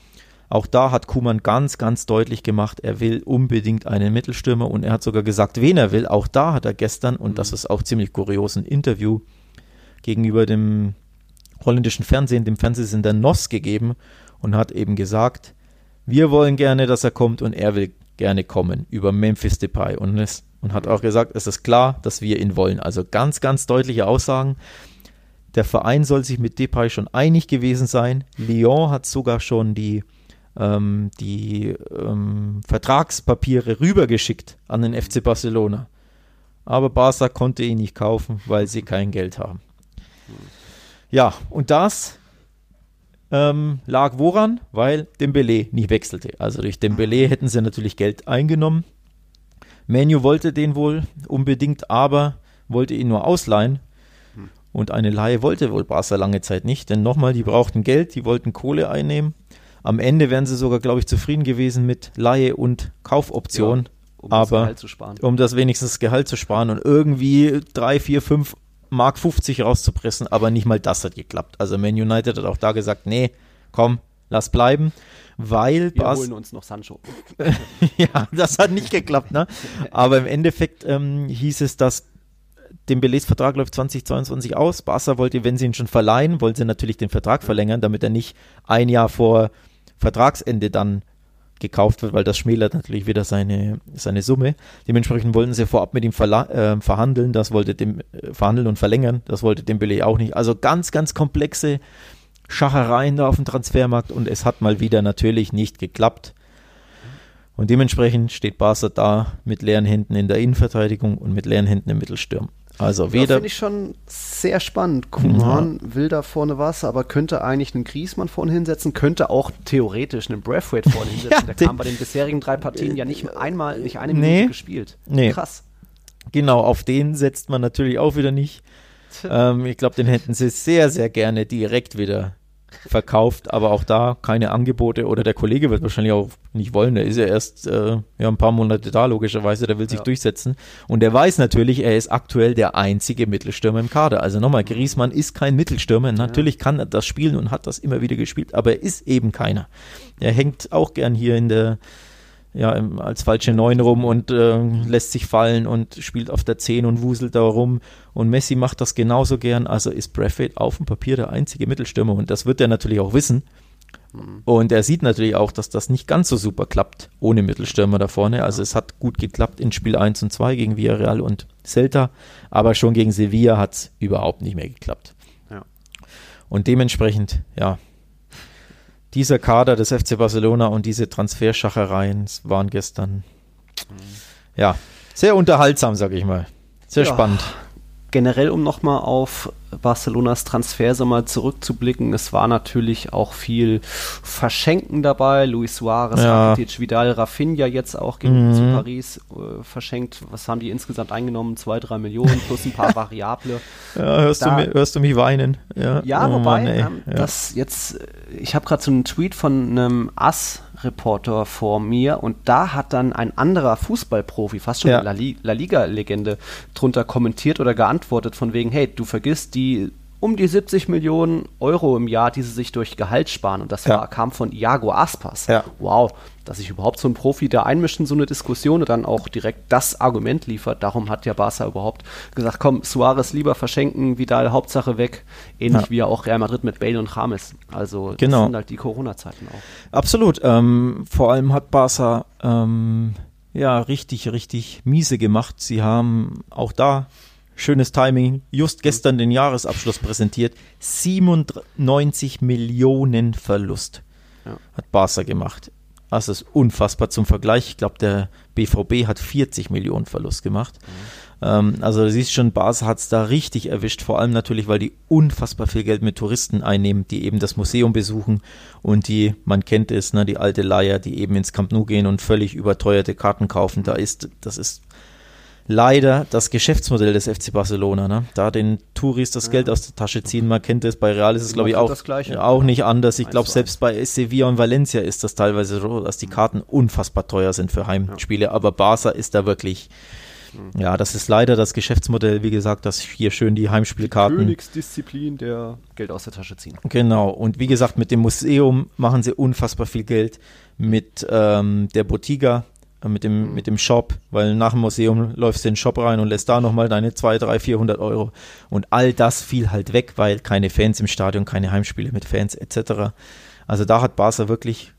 auch da hat Kuman ganz, ganz deutlich gemacht, er will unbedingt einen Mittelstürmer und er hat sogar gesagt, wen er will. Auch da hat er gestern, und mhm. das ist auch ziemlich kurios, ein Interview gegenüber dem holländischen Fernsehen, dem Fernsehsender NOS gegeben und hat eben gesagt, wir wollen gerne, dass er kommt und er will gerne kommen über Memphis Depay und, es, und hat auch gesagt, es ist klar, dass wir ihn wollen. Also ganz, ganz deutliche Aussagen. Der Verein soll sich mit Depay schon einig gewesen sein. Lyon hat sogar schon die ähm, die ähm, Vertragspapiere rübergeschickt an den FC Barcelona. Aber Barca konnte ihn nicht kaufen, weil sie kein Geld haben. Ja, und das ähm, lag woran? Weil Dembele nicht wechselte. Also durch Dembele hätten sie natürlich Geld eingenommen. Menu wollte den wohl unbedingt, aber wollte ihn nur ausleihen. Und eine Laie wollte wohl Barca lange Zeit nicht, denn nochmal, die brauchten Geld, die wollten Kohle einnehmen. Am Ende wären sie sogar, glaube ich, zufrieden gewesen mit Laie und Kaufoption. Ja, um aber das um das wenigstens Gehalt zu sparen und irgendwie drei, vier, fünf Mark 50 rauszupressen, aber nicht mal das hat geklappt. Also Man United hat auch da gesagt, nee, komm, lass bleiben, weil Wir Bas holen uns noch Sancho. ja, das hat nicht geklappt, ne? Aber im Endeffekt ähm, hieß es, dass Dembélés Vertrag läuft 2022 aus. Barca wollte, wenn sie ihn schon verleihen, wollte sie natürlich den Vertrag verlängern, damit er nicht ein Jahr vor Vertragsende dann gekauft wird, weil das schmälert natürlich wieder seine, seine Summe. Dementsprechend wollten sie vorab mit ihm äh, verhandeln, das wollte dem äh, verhandeln und verlängern, das wollte Dembélé auch nicht. Also ganz, ganz komplexe Schachereien da auf dem Transfermarkt und es hat mal wieder natürlich nicht geklappt. Und dementsprechend steht Barca da mit leeren Händen in der Innenverteidigung und mit leeren Händen im Mittelsturm. Also weder. Finde ich schon sehr spannend. Kuman ja. will da vorne was, aber könnte eigentlich einen Griesmann vorne hinsetzen, könnte auch theoretisch einen Braithwaite vorne hinsetzen. ja, der kam bei den bisherigen drei Partien ja nicht einmal, nicht eine Minute nee, gespielt. Nee. Krass. Genau, auf den setzt man natürlich auch wieder nicht. Ähm, ich glaube, den hätten sie sehr, sehr gerne direkt wieder verkauft, aber auch da keine Angebote oder der Kollege wird wahrscheinlich auch nicht wollen. Der ist ja erst äh, ja, ein paar Monate da, logischerweise, der will sich ja. durchsetzen. Und er weiß natürlich, er ist aktuell der einzige Mittelstürmer im Kader. Also nochmal, Griesmann ist kein Mittelstürmer. Natürlich ja. kann er das spielen und hat das immer wieder gespielt, aber er ist eben keiner. Er hängt auch gern hier in der ja, als falsche Neun rum und äh, lässt sich fallen und spielt auf der Zehn und wuselt da rum. Und Messi macht das genauso gern. Also ist Braithwaite auf dem Papier der einzige Mittelstürmer und das wird er natürlich auch wissen. Mhm. Und er sieht natürlich auch, dass das nicht ganz so super klappt ohne Mittelstürmer da vorne. Also es hat gut geklappt in Spiel 1 und 2 gegen Villarreal und Celta, aber schon gegen Sevilla hat es überhaupt nicht mehr geklappt. Ja. Und dementsprechend, ja, dieser Kader des FC Barcelona und diese Transferschachereien waren gestern mhm. ja sehr unterhaltsam, sag ich mal. Sehr ja. spannend generell, um nochmal auf Barcelonas Transfersommer zurückzublicken, es war natürlich auch viel Verschenken dabei. Luis Suarez, ja. Rakitic, Vidal, Rafinha jetzt auch gegen mhm. zu Paris äh, verschenkt. Was haben die insgesamt eingenommen? Zwei, drei Millionen plus ein paar Variable. Ja, hörst, da, du, mich, hörst du mich weinen? Ja, ja oh, wobei, Mann, ähm, ja. das jetzt, ich habe gerade so einen Tweet von einem Ass Reporter vor mir und da hat dann ein anderer Fußballprofi, fast schon ja. La, La Liga-Legende, drunter kommentiert oder geantwortet von wegen, hey, du vergisst die um die 70 Millionen Euro im Jahr, die sie sich durch Gehalt sparen. Und das ja. war, kam von Iago Aspas. Ja. Wow, dass sich überhaupt so ein Profi da einmischt in so eine Diskussion und dann auch direkt das Argument liefert. Darum hat ja Barca überhaupt gesagt, komm, Suarez lieber verschenken, Vidal Hauptsache weg. Ähnlich ja. wie ja auch Real Madrid mit Bale und James. Also das genau. sind halt die Corona-Zeiten auch. Absolut. Ähm, vor allem hat Barca ähm, ja richtig, richtig miese gemacht. Sie haben auch da schönes Timing, just gestern den Jahresabschluss präsentiert. 97 Millionen Verlust ja. hat Barca gemacht. Das ist unfassbar zum Vergleich. Ich glaube, der BVB hat 40 Millionen Verlust gemacht. Mhm. Ähm, also du siehst schon, Barca hat es da richtig erwischt. Vor allem natürlich, weil die unfassbar viel Geld mit Touristen einnehmen, die eben das Museum besuchen und die, man kennt es, ne, die alte Leier, die eben ins Camp Nou gehen und völlig überteuerte Karten kaufen. Da ist, das ist leider das Geschäftsmodell des FC Barcelona. Ne? Da den Touris das ja. Geld aus der Tasche ziehen, man kennt es, bei Real ist es glaube ich auch, auch nicht anders. Ich glaube selbst bei Sevilla und Valencia ist das teilweise so, dass die Karten unfassbar teuer sind für Heimspiele, ja. aber Barca ist da wirklich ja, das ist leider das Geschäftsmodell, wie gesagt, dass hier schön die Heimspielkarten. Die Königsdisziplin der Geld aus der Tasche ziehen. Genau. Und wie gesagt, mit dem Museum machen sie unfassbar viel Geld. Mit ähm, der Botiga mit dem, mhm. mit dem Shop, weil nach dem Museum läufst du in den Shop rein und lässt da nochmal deine 2, 3, 400 Euro. Und all das fiel halt weg, weil keine Fans im Stadion, keine Heimspiele mit Fans etc. Also da hat Barca wirklich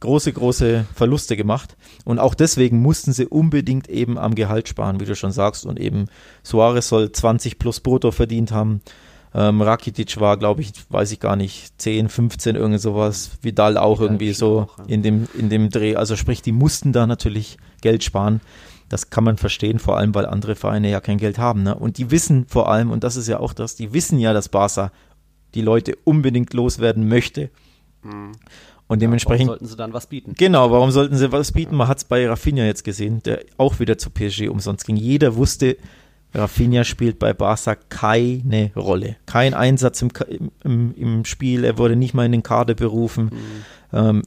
große, große Verluste gemacht. Und auch deswegen mussten sie unbedingt eben am Gehalt sparen, wie du schon sagst. Und eben Suarez soll 20 plus brutto verdient haben. Ähm, Rakitic war, glaube ich, weiß ich gar nicht, 10, 15, irgend sowas. Vidal auch Vidal irgendwie so auch, ja. in, dem, in dem Dreh. Also sprich, die mussten da natürlich Geld sparen. Das kann man verstehen, vor allem, weil andere Vereine ja kein Geld haben. Ne? Und die wissen vor allem, und das ist ja auch das, die wissen ja, dass Barca die Leute unbedingt loswerden möchte. Mhm. Und dementsprechend. warum sollten sie dann was bieten? Genau, warum sollten sie was bieten? Man hat es bei Rafinha jetzt gesehen, der auch wieder zu PSG umsonst ging. Jeder wusste, Rafinha spielt bei Barca keine Rolle. Kein Einsatz im, im, im Spiel, er wurde nicht mal in den Kader berufen. Mhm. Ähm,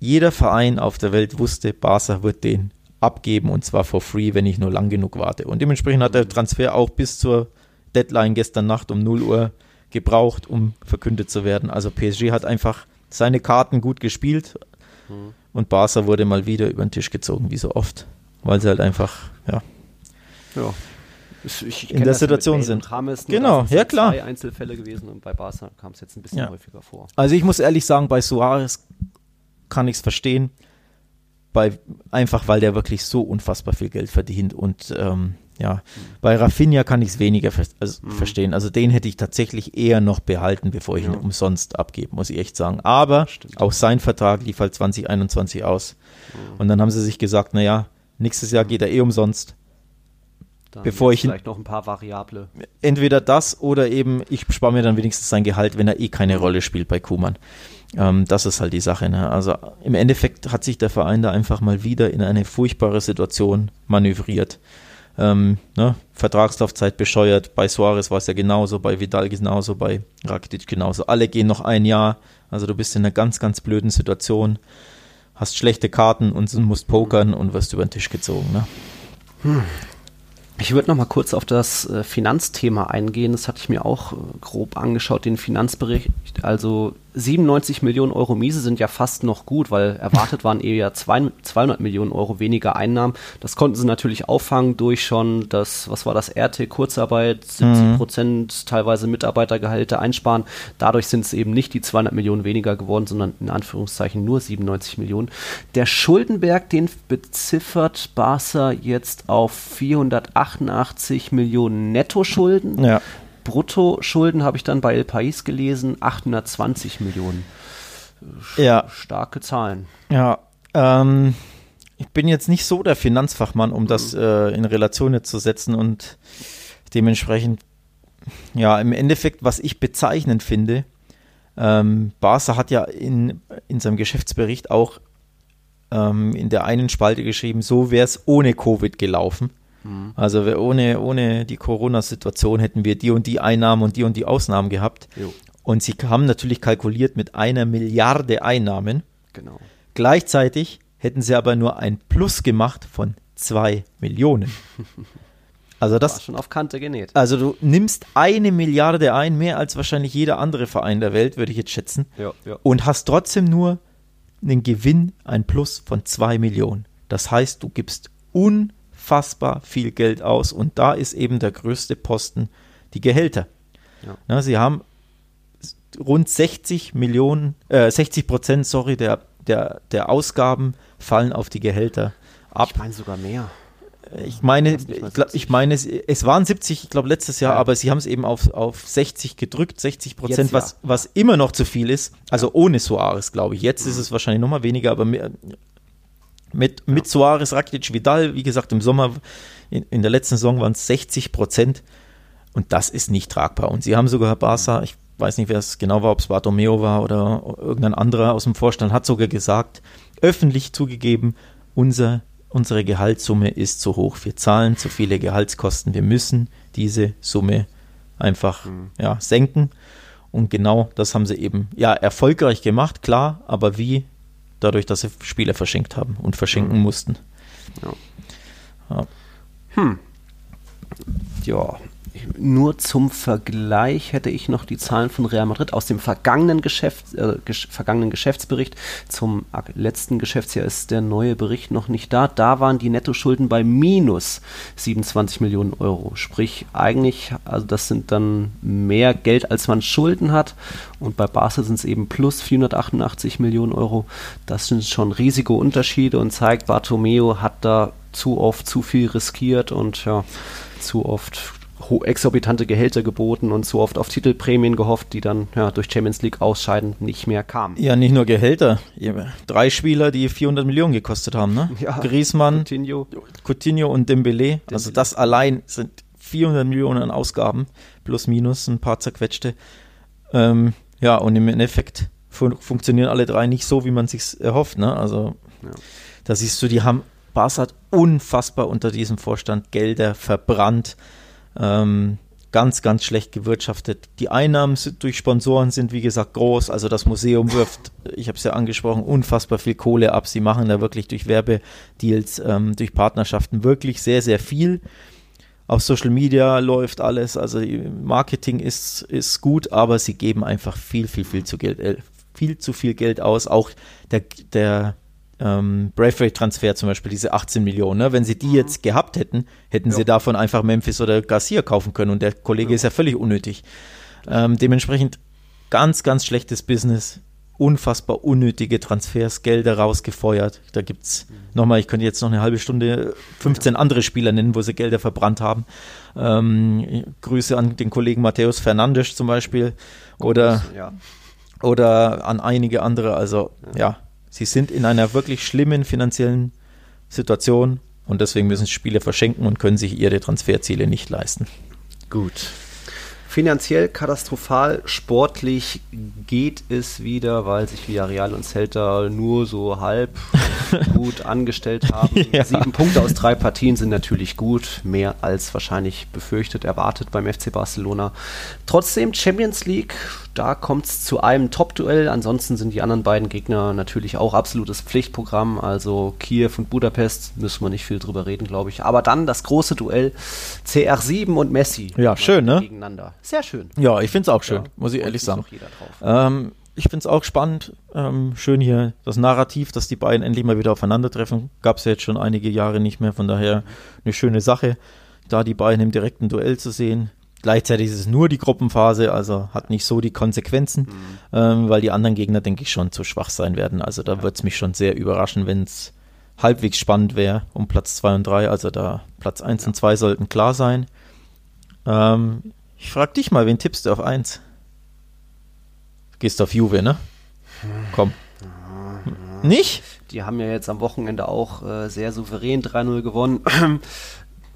jeder Verein auf der Welt wusste, Barca wird den abgeben und zwar for free, wenn ich nur lang genug warte. Und dementsprechend hat der Transfer auch bis zur Deadline gestern Nacht um 0 Uhr gebraucht, um verkündet zu werden. Also PSG hat einfach seine Karten gut gespielt mhm. und Barca wurde mal wieder über den Tisch gezogen, wie so oft, weil sie halt einfach, ja. Ja, in der Situation sind. Rames, genau, ja klar. Zwei Einzelfälle gewesen und bei Barca kam es jetzt ein bisschen Ja. häufiger vor. Also ich muss ehrlich sagen, bei Suarez kann ich es verstehen, bei, einfach weil der wirklich so unfassbar viel Geld verdient und ähm, ja, bei Rafinha kann ich es weniger ver also verstehen. Also den hätte ich tatsächlich eher noch behalten, bevor ich ihn Ja. umsonst abgebe, muss ich echt sagen. Aber Stimmt. auch sein Vertrag lief halt 2021 aus. Und dann haben sie sich gesagt, naja, nächstes Jahr geht er eh umsonst. Dann Bevor ich ihn- vielleicht noch ein paar Variable. entweder das oder eben, ich spare mir dann wenigstens sein Gehalt, wenn er eh keine Rolle spielt bei Kuman. Ähm, das ist halt die Sache. Ne? Also im Endeffekt hat sich der Verein da einfach mal wieder in eine furchtbare Situation manövriert. Ähm, ne? Vertragslaufzeit bescheuert. Bei Suarez war es ja genauso, bei Vidal genauso, bei Rakitic genauso. Alle gehen noch ein Jahr. Also du bist in einer ganz, ganz blöden Situation. Hast schlechte Karten und musst pokern und wirst über den Tisch gezogen. Ne? Ich würde noch mal kurz auf das äh, Finanzthema eingehen. Das hatte ich mir auch äh, grob angeschaut, den Finanzbericht. Also 97 Millionen Euro Miese sind ja fast noch gut, weil erwartet waren eher zwei- 200 Millionen Euro weniger Einnahmen. Das konnten sie natürlich auffangen durch schon das, was war das, RT, Kurzarbeit, 70 Prozent teilweise Mitarbeitergehälter einsparen. Dadurch sind es eben nicht die 200 Millionen weniger geworden, sondern in Anführungszeichen nur 97 Millionen. Der Schuldenberg, den beziffert Barca jetzt auf 488 Millionen Nettoschulden. Ja. Bruttoschulden habe ich dann bei El País gelesen, 820 Millionen. Ja, Starke Zahlen. Ja, ähm, ich bin jetzt nicht so der Finanzfachmann, um das äh, in Relation jetzt zu setzen und dementsprechend, ja, im Endeffekt, was ich bezeichnend finde, ähm, Barca hat ja in, in seinem Geschäftsbericht auch ähm, in der einen Spalte geschrieben, so wäre es ohne Covid gelaufen. Also wir- ohne, ohne die Corona-Situation hätten wir die und die Einnahmen und die und die Ausnahmen gehabt. Jo, Und sie haben natürlich kalkuliert mit einer Milliarde Einnahmen. genau. Gleichzeitig hätten sie aber nur ein Plus gemacht von zwei Millionen. Also War das, schon auf Kante genäht. also du nimmst eine Milliarde ein, mehr als wahrscheinlich jeder andere Verein der Welt, würde ich jetzt schätzen, Ja, ja. und hast trotzdem nur einen Gewinn, ein Plus von zwei Millionen. Das heißt, du gibst unfassbar viel Geld aus und da ist eben der größte Posten die Gehälter. Ja. Na, sie haben rund 60 Millionen, äh, 60 Prozent, sorry, der, der, der Ausgaben fallen auf die Gehälter ab. Ich meine sogar mehr. Ich meine, ich, glaub, 70. ich meine, es, waren 70, ich glaube letztes Jahr, Ja. aber sie haben es eben auf, auf 60 gedrückt, 60 Prozent, Jetzt ja. was, was immer noch zu viel ist. Also ohne Suarez, glaube ich. Jetzt ist es wahrscheinlich nochmal weniger, aber mit, mit, mit Suarez, Rakitic, Vidal, wie gesagt, im Sommer, in, in der letzten Saison waren es 60 Prozent und das ist nicht tragbar. Und sie haben sogar Barca, ich weiß nicht, wer es genau war, ob es Bartomeo war oder irgendein anderer aus dem Vorstand, hat sogar gesagt, öffentlich zugegeben, unser, unsere Gehaltssumme ist zu hoch. Wir zahlen zu viele Gehaltskosten. Wir müssen diese Summe einfach ja, senken. Und genau das haben sie eben ja erfolgreich gemacht, klar, aber wie? Dadurch, dass sie Spieler verschenkt haben und verschenken mussten. Ja, nur zum Vergleich hätte ich noch die Zahlen von Real Madrid aus dem vergangenen, Geschäft, äh, gesch vergangenen Geschäftsbericht. Zum letzten Geschäftsjahr ist der neue Bericht noch nicht da. Da waren die Nettoschulden bei minus 27 Millionen Euro. Sprich, eigentlich, also das sind dann mehr Geld, als man Schulden hat. Und bei Barca sind es eben plus 488 Millionen Euro. Das sind schon riesige Unterschiede und zeigt, Bartomeo hat da zu oft zu viel riskiert und ja, zu oft exorbitante Gehälter geboten und zu oft auf Titelprämien gehofft, die dann ja, durch Champions League ausscheiden nicht mehr kamen. Ja, nicht nur Gehälter. Drei Spieler, die 400 Millionen gekostet haben, ne? Ja. Griezmann, Coutinho. Coutinho und Dembele. Also Dembele. das allein sind 400 Millionen an Ausgaben, plus minus ein paar zerquetschte. Ähm, ja, und im Endeffekt fun funktionieren alle drei nicht so, wie man sich erhofft. Ne? Also Ja. da siehst du, die haben Barca hat unfassbar unter diesem Vorstand Gelder verbrannt. Ähm, ganz, ganz schlecht gewirtschaftet. Die Einnahmen durch Sponsoren sind, wie gesagt, groß. Also das Museum wirft, ich habe es ja angesprochen, unfassbar viel Kohle ab. Sie machen da wirklich durch Werbedeals, ähm, durch Partnerschaften wirklich sehr, sehr viel. Auf Social Media läuft alles, also Marketing ist, ist gut, aber sie geben einfach viel, viel, viel zu Geld, äh, viel zu viel Geld aus. Auch der, der ähm, Braithwaite-Transfer zum Beispiel, diese 18 Millionen. Ne? Wenn sie die jetzt gehabt hätten, hätten ja. sie davon einfach Memphis oder Garcia kaufen können und der Kollege ja. ist ja völlig unnötig. Ähm, dementsprechend ganz, ganz schlechtes Business. Unfassbar unnötige Transfers, Gelder rausgefeuert. Da gibt es mhm. nochmal, ich könnte jetzt noch eine halbe Stunde 15 andere Spieler nennen, wo sie Gelder verbrannt haben. Ähm, Grüße an den Kollegen Matthäus Fernandes zum Beispiel. Oder, ja. oder an einige andere. Also ja. Sie sind in einer wirklich schlimmen finanziellen Situation und deswegen müssen Spieler verschenken und können sich ihre Transferziele nicht leisten. Gut. Finanziell katastrophal, sportlich geht es wieder, weil sich Villarreal und Celta nur so halb gut angestellt haben. Ja. Sieben Punkte aus drei Partien sind natürlich gut, mehr als wahrscheinlich befürchtet, erwartet beim FC Barcelona. Trotzdem Champions League, da kommt es zu einem Top-Duell. Ansonsten sind die anderen beiden Gegner natürlich auch absolutes Pflichtprogramm. Also Kiew und Budapest müssen wir nicht viel drüber reden, glaube ich. Aber dann das große Duell CR7 und Messi. Ja, schön, ne? Gegeneinander. Sehr schön. Ja, ich finde es auch schön, ja, muss ich ehrlich sagen. Ähm, ich finde es auch spannend. Ähm, schön hier das Narrativ, dass die beiden endlich mal wieder aufeinandertreffen. Gab es ja jetzt schon einige Jahre nicht mehr. Von daher eine schöne Sache, da die beiden im direkten Duell zu sehen. Gleichzeitig ist es nur die Gruppenphase, also hat nicht so die Konsequenzen, mhm. ähm, weil die anderen Gegner, denke ich, schon zu schwach sein werden. Also da ja. würde es mich schon sehr überraschen, wenn es halbwegs spannend wäre um Platz 2 und 3. Also da Platz 1 ja. und 2 sollten klar sein. Ähm, ich frage dich mal, wen tippst du auf 1? Gehst auf Juve, ne? Komm. Nicht? Die haben ja jetzt am Wochenende auch äh, sehr souverän 3-0 gewonnen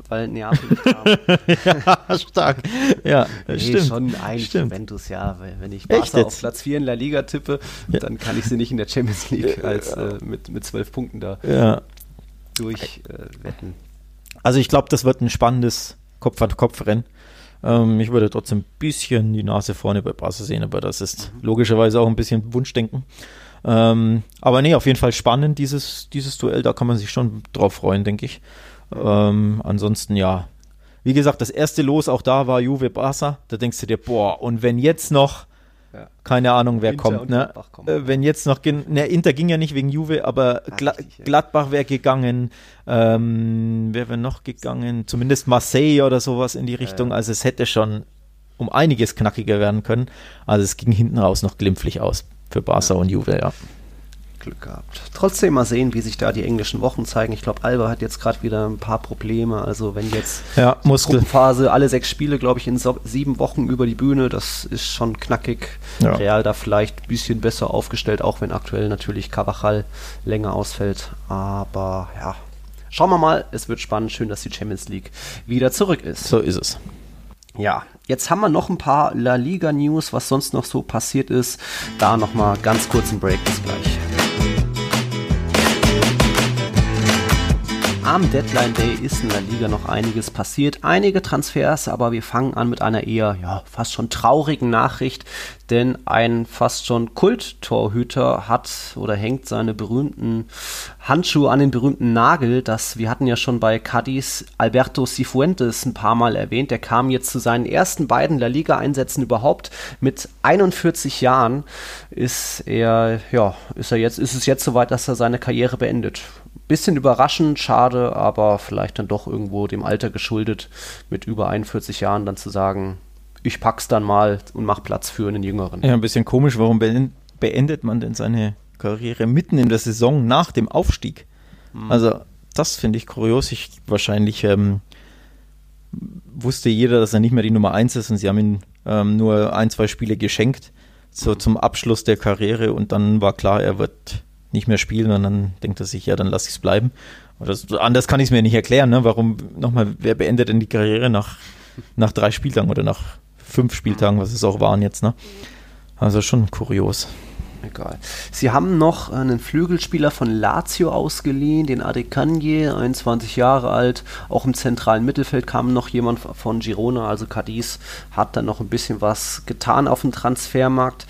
weil Neapel ja, stark. Ja, nee, stimmt. schon eigentlich stimmt. Juventus, ja. Wenn ich Barca auf Platz 4 in La Liga tippe, ja. dann kann ich sie nicht in der Champions League als äh, mit, mit 12 Punkten da ja. durchwetten. Äh, also ich glaube, das wird ein spannendes Kopf-an-Kopf-Rennen. Ähm, ich würde trotzdem ein bisschen die Nase vorne bei Barca sehen, aber das ist mhm. logischerweise auch ein bisschen Wunschdenken. Ähm, aber nee, auf jeden Fall spannend, dieses, dieses Duell, da kann man sich schon drauf freuen, denke ich. Ähm, ansonsten ja. Wie gesagt, das erste Los auch da war Juve Barca. Da denkst du dir, boah, und wenn jetzt noch, ja. keine Ahnung, wer Inter kommt, ne? Äh, wenn jetzt noch, ne, Inter ging ja nicht wegen Juve, aber Ach, Gla richtig, ja. Gladbach wäre gegangen, ähm, wer wäre noch gegangen? Zumindest Marseille oder sowas in die Richtung. Ja. Also es hätte schon um einiges knackiger werden können. Also es ging hinten raus noch glimpflich aus für Barca und Juve, ja. Glück gehabt. Trotzdem mal sehen, wie sich da die englischen Wochen zeigen. Ich glaube, Alba hat jetzt gerade wieder ein paar Probleme. Also wenn jetzt ja, Gruppenphase alle sechs Spiele, glaube ich, in so sieben Wochen über die Bühne, das ist schon knackig. Ja. Real da vielleicht ein bisschen besser aufgestellt, auch wenn aktuell natürlich Cavachal länger ausfällt. Aber ja, schauen wir mal. Es wird spannend. Schön, dass die Champions League wieder zurück ist. So ist es. Ja, jetzt haben wir noch ein paar La Liga News, was sonst noch so passiert ist. Da nochmal ganz kurz ein Break. Bis gleich. Am Deadline Day ist in der Liga noch einiges passiert. Einige Transfers, aber wir fangen an mit einer eher, ja, fast schon traurigen Nachricht, denn ein fast schon Kult-Torhüter hat oder hängt seine berühmten Handschuhe an den berühmten Nagel. Das, wir hatten ja schon bei Cadiz Alberto Cifuentes ein paar Mal erwähnt. Der kam jetzt zu seinen ersten beiden La Liga-Einsätzen überhaupt. Mit 41 Jahren ist er, ja, ist er jetzt, ist es jetzt soweit, dass er seine Karriere beendet bisschen überraschend, schade, aber vielleicht dann doch irgendwo dem Alter geschuldet, mit über 41 Jahren dann zu sagen, ich pack's dann mal und mach Platz für einen Jüngeren. Ja, ein bisschen komisch, warum beendet man denn seine Karriere mitten in der Saison nach dem Aufstieg? Mhm. Also, das finde ich kurios. Ich wahrscheinlich ähm, wusste jeder, dass er nicht mehr die Nummer 1 ist und sie haben ihm ähm, nur ein, zwei Spiele geschenkt, so zum Abschluss der Karriere und dann war klar, er wird nicht mehr spielen und dann denkt er sich, ja, dann lasse ich es bleiben. Das, anders kann ich es mir nicht erklären, ne? Warum nochmal, wer beendet denn die Karriere nach, nach drei Spieltagen oder nach fünf Spieltagen, was es auch waren jetzt, ne? Also schon kurios. Egal. Sie haben noch einen Flügelspieler von Lazio ausgeliehen, den Adekanje, 21 Jahre alt. Auch im zentralen Mittelfeld kam noch jemand von Girona, also Cadiz hat dann noch ein bisschen was getan auf dem Transfermarkt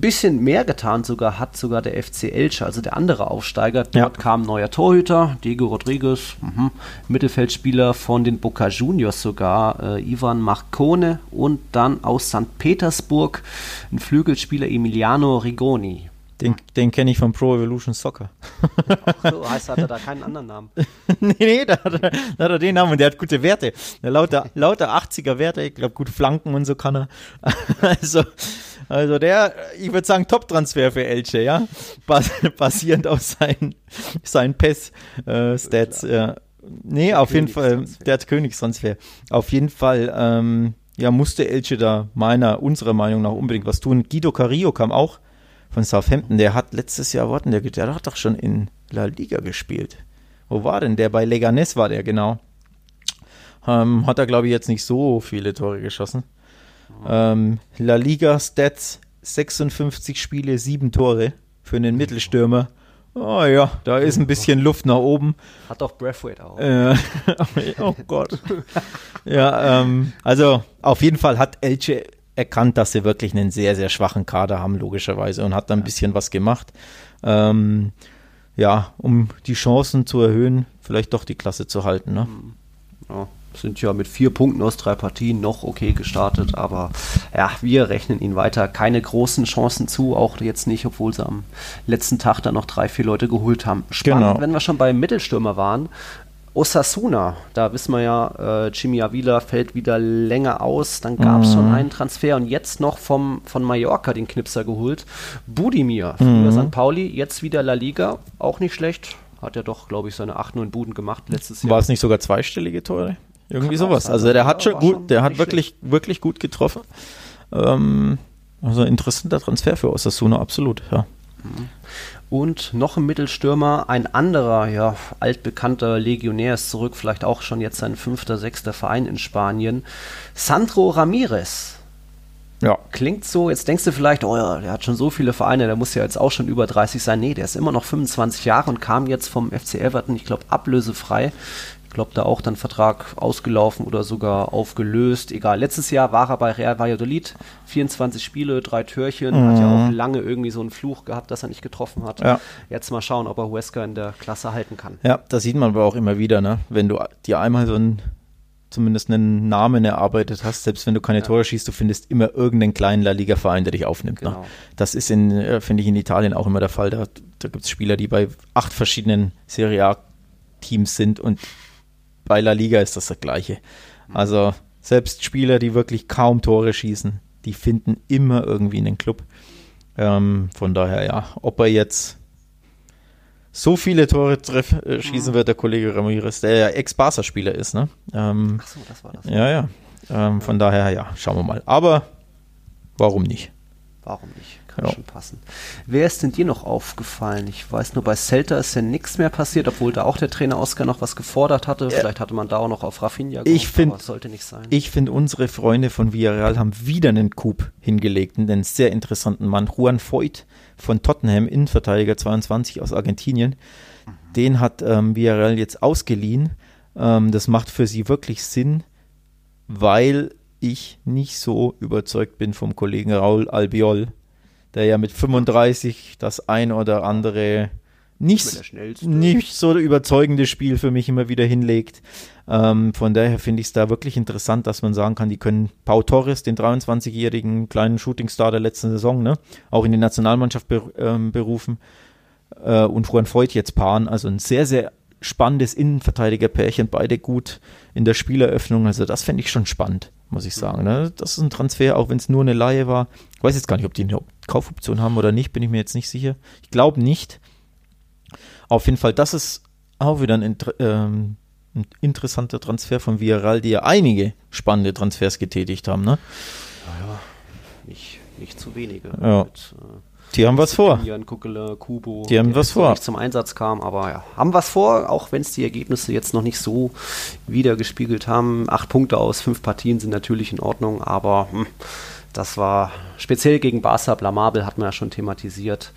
bisschen mehr getan sogar hat sogar der FC Elche, also der andere Aufsteiger. Dort ja. kam ein neuer Torhüter, Diego Rodriguez, mh, Mittelfeldspieler von den Boca Juniors sogar, äh, Ivan Marcone und dann aus St. Petersburg ein Flügelspieler Emiliano Rigoni. Den, den kenne ich von Pro Evolution Soccer. Ach so, heißt, hat er da keinen anderen Namen? nee, nee, da hat, er, da hat er den Namen und der hat gute Werte. Lauter, lauter 80er Werte, ich glaube, gute Flanken und so kann er. also, also der, ich würde sagen, Top-Transfer für Elche, ja. Bas basierend auf seinen, seinen PES-Stats. Äh, ja. Nee, der auf jeden Fall, der hat Königstransfer. Auf jeden Fall, ähm, ja, musste Elche da meiner, unserer Meinung nach unbedingt was tun. Guido Carillo kam auch von Southampton, der hat letztes Jahr, warten, der, der hat doch schon in La Liga gespielt. Wo war denn der? Bei Leganes war der, genau. Ähm, hat er, glaube ich, jetzt nicht so viele Tore geschossen. Ähm, La Liga Stats 56 Spiele, 7 Tore für einen Mittelstürmer. Oh ja, da ist ein bisschen Luft nach oben. Hat Breathwaite auch. Äh, oh Gott. ja, ähm, also auf jeden Fall hat Elche erkannt, dass sie wirklich einen sehr, sehr schwachen Kader haben, logischerweise, und hat da ein bisschen was gemacht. Ähm, ja, um die Chancen zu erhöhen, vielleicht doch die Klasse zu halten. Ne? Ja, sind ja mit vier Punkten aus drei Partien noch okay gestartet, aber ja, wir rechnen ihnen weiter keine großen Chancen zu, auch jetzt nicht, obwohl sie am letzten Tag dann noch drei, vier Leute geholt haben. Spannend, genau. wenn wir schon beim Mittelstürmer waren. Osasuna, da wissen wir ja, äh, Jimmy Avila fällt wieder länger aus. Dann gab es mhm. schon einen Transfer und jetzt noch vom, von Mallorca den Knipser geholt. Budimir, früher mhm. St. Pauli, jetzt wieder La Liga, auch nicht schlecht. Hat er doch, glaube ich, seine 8, 9 Buden gemacht letztes Jahr. War es nicht sogar zweistellige Tore? Irgendwie sowas. Also der hat schon gut, der hat wirklich, schlecht. wirklich gut getroffen. Ähm, also interessanter Transfer für Osasuna, absolut, ja. Mhm. Und noch ein Mittelstürmer, ein anderer, ja, altbekannter Legionär ist zurück, vielleicht auch schon jetzt sein fünfter, sechster Verein in Spanien. Sandro Ramirez. Ja. Klingt so, jetzt denkst du vielleicht, oh ja, der hat schon so viele Vereine, der muss ja jetzt auch schon über 30 sein. Nee, der ist immer noch 25 Jahre und kam jetzt vom FC Everton, ich glaube, ablösefrei glaube, da auch dann Vertrag ausgelaufen oder sogar aufgelöst. Egal. Letztes Jahr war er bei Real Valladolid. 24 Spiele, drei Türchen. Mhm. Hat ja auch lange irgendwie so einen Fluch gehabt, dass er nicht getroffen hat. Ja. Jetzt mal schauen, ob er Huesca in der Klasse halten kann. Ja, das sieht man aber auch immer wieder, ne? Wenn du dir einmal so einen zumindest einen Namen erarbeitet hast, selbst wenn du keine ja. Tore schießt, du findest immer irgendeinen kleinen La Liga-Verein, der dich aufnimmt. Ne? Genau. Ne? Das ist in, äh, finde ich, in Italien auch immer der Fall. Da, da gibt es Spieler, die bei acht verschiedenen Serie A-Teams sind und bei La Liga ist das das Gleiche. Also selbst Spieler, die wirklich kaum Tore schießen, die finden immer irgendwie einen Club. Ähm, von daher, ja, ob er jetzt so viele Tore treff, äh, schießen wird, der Kollege Ramirez, der ja Ex-Barca-Spieler ist, ne? Ähm, Ach so, das war das. Ja, ja. Ähm, von daher, ja, schauen wir mal. Aber warum nicht? Warum nicht? Kann ja. schon passen. Wer ist denn dir noch aufgefallen? Ich weiß nur, bei Celta ist ja nichts mehr passiert, obwohl da auch der Trainer Oscar noch was gefordert hatte. Ja. Vielleicht hatte man da auch noch auf Rafinha gehofft, ich find, sollte nicht sein. Ich finde, unsere Freunde von Villarreal haben wieder einen Coup hingelegt, einen sehr interessanten Mann. Juan Voigt von Tottenham, Innenverteidiger 22 aus Argentinien. Mhm. Den hat ähm, Villarreal jetzt ausgeliehen. Ähm, das macht für sie wirklich Sinn, weil ich nicht so überzeugt bin vom Kollegen Raul Albiol der ja mit 35 das ein oder andere nicht, nicht so überzeugende Spiel für mich immer wieder hinlegt. Ähm, von daher finde ich es da wirklich interessant, dass man sagen kann, die können Pau Torres, den 23-jährigen kleinen Shootingstar der letzten Saison, ne, auch in die Nationalmannschaft ber ähm, berufen äh, und Juan Voigt jetzt paaren. Also ein sehr, sehr spannendes Innenverteidiger-Pärchen, beide gut in der Spieleröffnung. Also das fände ich schon spannend, muss ich sagen. Ne? Das ist ein Transfer, auch wenn es nur eine Laie war. Ich weiß jetzt gar nicht, ob die eine Kaufoption haben oder nicht, bin ich mir jetzt nicht sicher. Ich glaube nicht. Auf jeden Fall, das ist auch wieder ein, ähm, ein interessanter Transfer von Villarreal, die ja einige spannende Transfers getätigt haben. Ne? Naja, nicht, nicht zu wenige. Ja. Mit, äh, die haben was vor. Jan Kuckele, Kubo, die haben was vor. Nicht zum Einsatz kam, aber ja, haben was vor, auch wenn es die Ergebnisse jetzt noch nicht so wiedergespiegelt haben. Acht Punkte aus fünf Partien sind natürlich in Ordnung, aber hm, das war speziell gegen Barca blamabel, hat man ja schon thematisiert.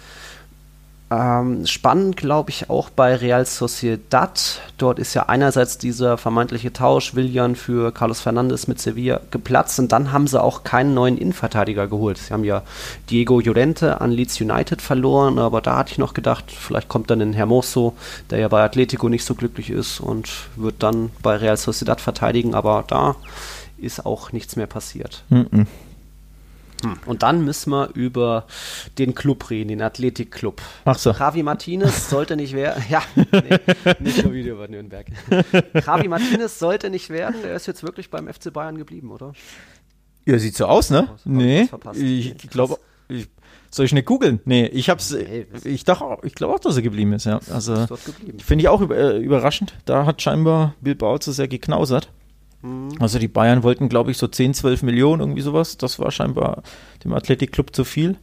Ähm, spannend, glaube ich, auch bei Real Sociedad. Dort ist ja einerseits dieser vermeintliche Tausch Willian für Carlos Fernandes mit Sevilla geplatzt und dann haben sie auch keinen neuen Innenverteidiger geholt. Sie haben ja Diego Llorente an Leeds United verloren, aber da hatte ich noch gedacht, vielleicht kommt dann ein Hermoso, der ja bei Atletico nicht so glücklich ist und wird dann bei Real Sociedad verteidigen, aber da ist auch nichts mehr passiert. Mm -mm. Hm. Und dann müssen wir über den Club reden, den Athletikclub. Ach so. Javi Martinez sollte nicht werden. Ja, nee, nicht nur wieder über Nürnberg. Javi Martinez sollte nicht werden. Er ist jetzt wirklich beim FC Bayern geblieben, oder? Ja, sieht so aus, ne? Nee, ich glaube, soll ich nicht googeln? Nee, ich hab's, Nee, ich dachte, auch- ich glaube auch, dass er geblieben ist, ja. Also, Ist dort geblieben. finde ich auch äh, überraschend. Da hat scheinbar Bilbao zu sehr geknausert. Mhm. Also die Bayern wollten, glaube ich, so 10, 12 Millionen, irgendwie sowas. Das war scheinbar dem Athletikclub zu viel.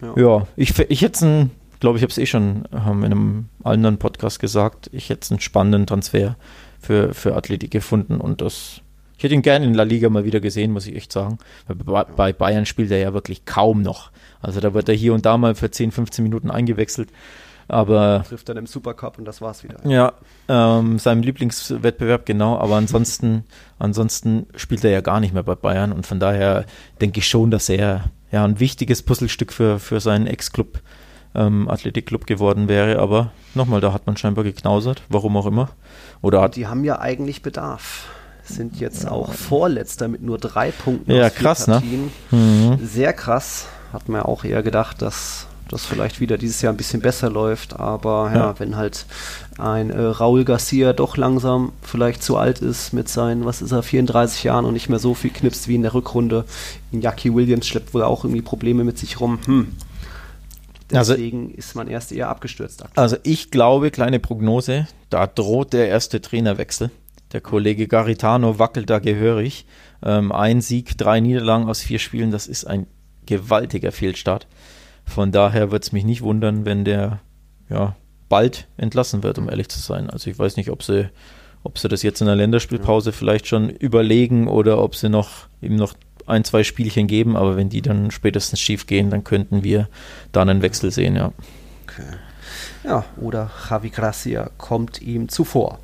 Ja. Ja, ich, ich hätte einen, glaube ich, habe es eh schon in einem anderen Podcast gesagt, ich hätte einen spannenden Transfer für, für Athletik gefunden und das, ich hätte ihn gerne in La Liga mal wieder gesehen, muss ich echt sagen. Bei Bayern spielt er ja wirklich kaum noch. Also da wird er hier und da mal für 10, 15 Minuten eingewechselt. Aber Trifft dann im Supercup und das war's wieder. ja, ähm, seinem Lieblingswettbewerb, genau. Aber ansonsten, ansonsten spielt er ja gar nicht mehr bei Bayern. Und von daher denke ich schon, dass er ja ein wichtiges Puzzlestück für, für seinen Ex-Club, ähm, Athletikclub geworden wäre. Aber nochmal, da hat man scheinbar geknausert, warum auch immer. Oder hat, Die haben ja eigentlich Bedarf. Sind jetzt auch Vorletzter mit nur drei Punkten Ja, krass, ne? Partien. Mhm. Sehr krass. Hat man ja auch eher gedacht, dass das vielleicht wieder dieses Jahr ein bisschen besser läuft. Aber ja, Ja. wenn halt ein äh, Raul Garcia doch langsam vielleicht zu alt ist mit seinen, was ist er, 34 Jahren und nicht mehr so viel knipst wie in der Rückrunde. Jackie Williams schleppt wohl auch irgendwie Probleme mit sich rum. Hm. Also- Deswegen ist man erst eher abgestürzt. aktuell. Also ich glaube, kleine Prognose, da droht der erste Trainerwechsel. Der Kollege Garitano wackelt da gehörig. Ähm, ein Sieg, drei Niederlagen aus vier Spielen, das ist ein gewaltiger Fehlstart. Von daher wird es mich nicht wundern, wenn der ja, bald entlassen wird, um ehrlich zu sein. Also ich weiß nicht, ob sie, ob sie das jetzt in der Länderspielpause vielleicht schon überlegen oder ob sie noch ihm noch ein, zwei Spielchen geben, aber wenn die dann spätestens schief gehen, dann könnten wir da einen Wechsel sehen, ja. Okay. Ja, oder Javi Gracia kommt ihm zuvor.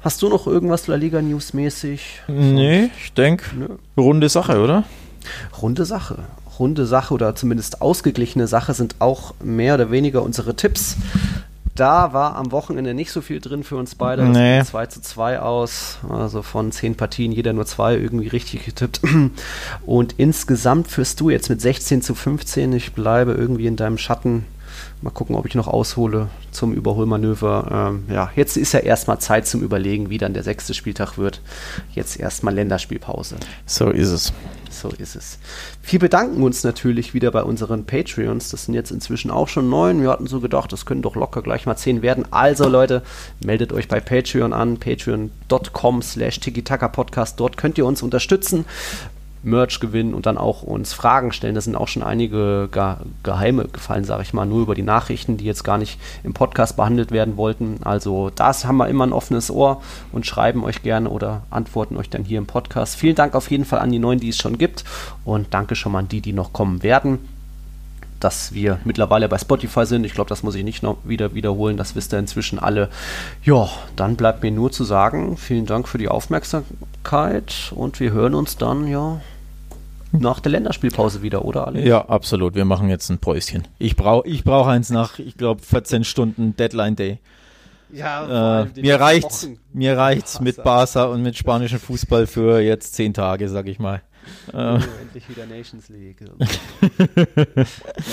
Hast du noch irgendwas La Liga News mäßig? Nee, ich denke, runde Sache, oder? Runde Sache. Runde Sache oder zumindest ausgeglichene Sache sind auch mehr oder weniger unsere Tipps. Da war am Wochenende nicht so viel drin für uns beide. Nee. ging 2 zu 2 aus. Also von zehn Partien jeder nur zwei irgendwie richtig getippt. Und insgesamt führst du jetzt mit 16 zu 15. Ich bleibe irgendwie in deinem Schatten. Mal gucken, ob ich noch aushole zum Überholmanöver. Ähm, ja, jetzt ist ja erstmal Zeit zum Überlegen, wie dann der sechste Spieltag wird. Jetzt erstmal Länderspielpause. So ist es. So ist es. Wir bedanken uns natürlich wieder bei unseren Patreons. Das sind jetzt inzwischen auch schon neun. Wir hatten so gedacht, das können doch locker gleich mal zehn werden. Also Leute, meldet euch bei Patreon an, patreon.com slash Podcast. Dort könnt ihr uns unterstützen. Merch gewinnen und dann auch uns Fragen stellen. Da sind auch schon einige Ge Geheime gefallen, sage ich mal, nur über die Nachrichten, die jetzt gar nicht im Podcast behandelt werden wollten. Also das haben wir immer ein offenes Ohr und schreiben euch gerne oder antworten euch dann hier im Podcast. Vielen Dank auf jeden Fall an die neuen, die es schon gibt und danke schon mal an die, die noch kommen werden. Dass wir mittlerweile bei Spotify sind. Ich glaube, das muss ich nicht noch wieder wiederholen. Das wisst ihr inzwischen alle. Ja, dann bleibt mir nur zu sagen, vielen Dank für die Aufmerksamkeit und wir hören uns dann ja nach der Länderspielpause wieder, oder Alex? Ja, absolut. Wir machen jetzt ein Päuschen. Ich brauche ich brauch eins nach, ich glaube, 14 Stunden Deadline Day. Ja, Äh, mir reicht's, mir reicht's mit Barca und mit spanischem Fußball für jetzt 10 Tage, sag ich mal. Äh, endlich wieder Nations League.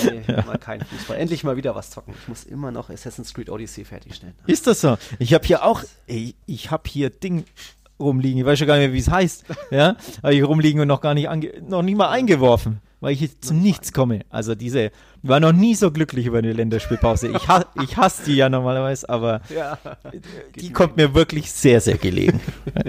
nee, mal kein Fußball. Endlich mal wieder was zocken. Ich muss immer noch Assassin's Creed Odyssey fertigstellen. ist das so? Ich habe hier auch, ey, ich habe hier Ding rumliegen. Ich weiß schon gar nicht mehr, wie es heißt. Ja, habe ich rumliegen und noch gar nicht, ange noch nicht mal eingeworfen, weil ich jetzt zu nichts komme. Also diese, war noch nie so glücklich über eine Länderspielpause. Ich, ha ich hasse die ja normalerweise, aber Ja. die kommt mir wirklich sehr, sehr gelegen.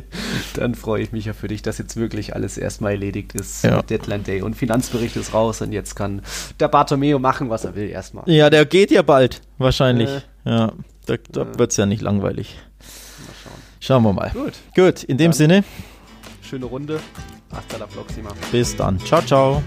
Dann freue ich mich ja für dich, dass jetzt wirklich alles erstmal erledigt ist. Ja. Deadline Day und Finanzbericht ist raus und jetzt kann der Bartomeo machen, was er will erstmal. Ja, der geht ja bald, wahrscheinlich. Äh. Ja, da, da wird's ja nicht langweilig. Schauen wir mal. Gut, Gut, in dem Dann- Sinne, schöne Runde. Hasta la próxima. bis dann. Ciao, ciao.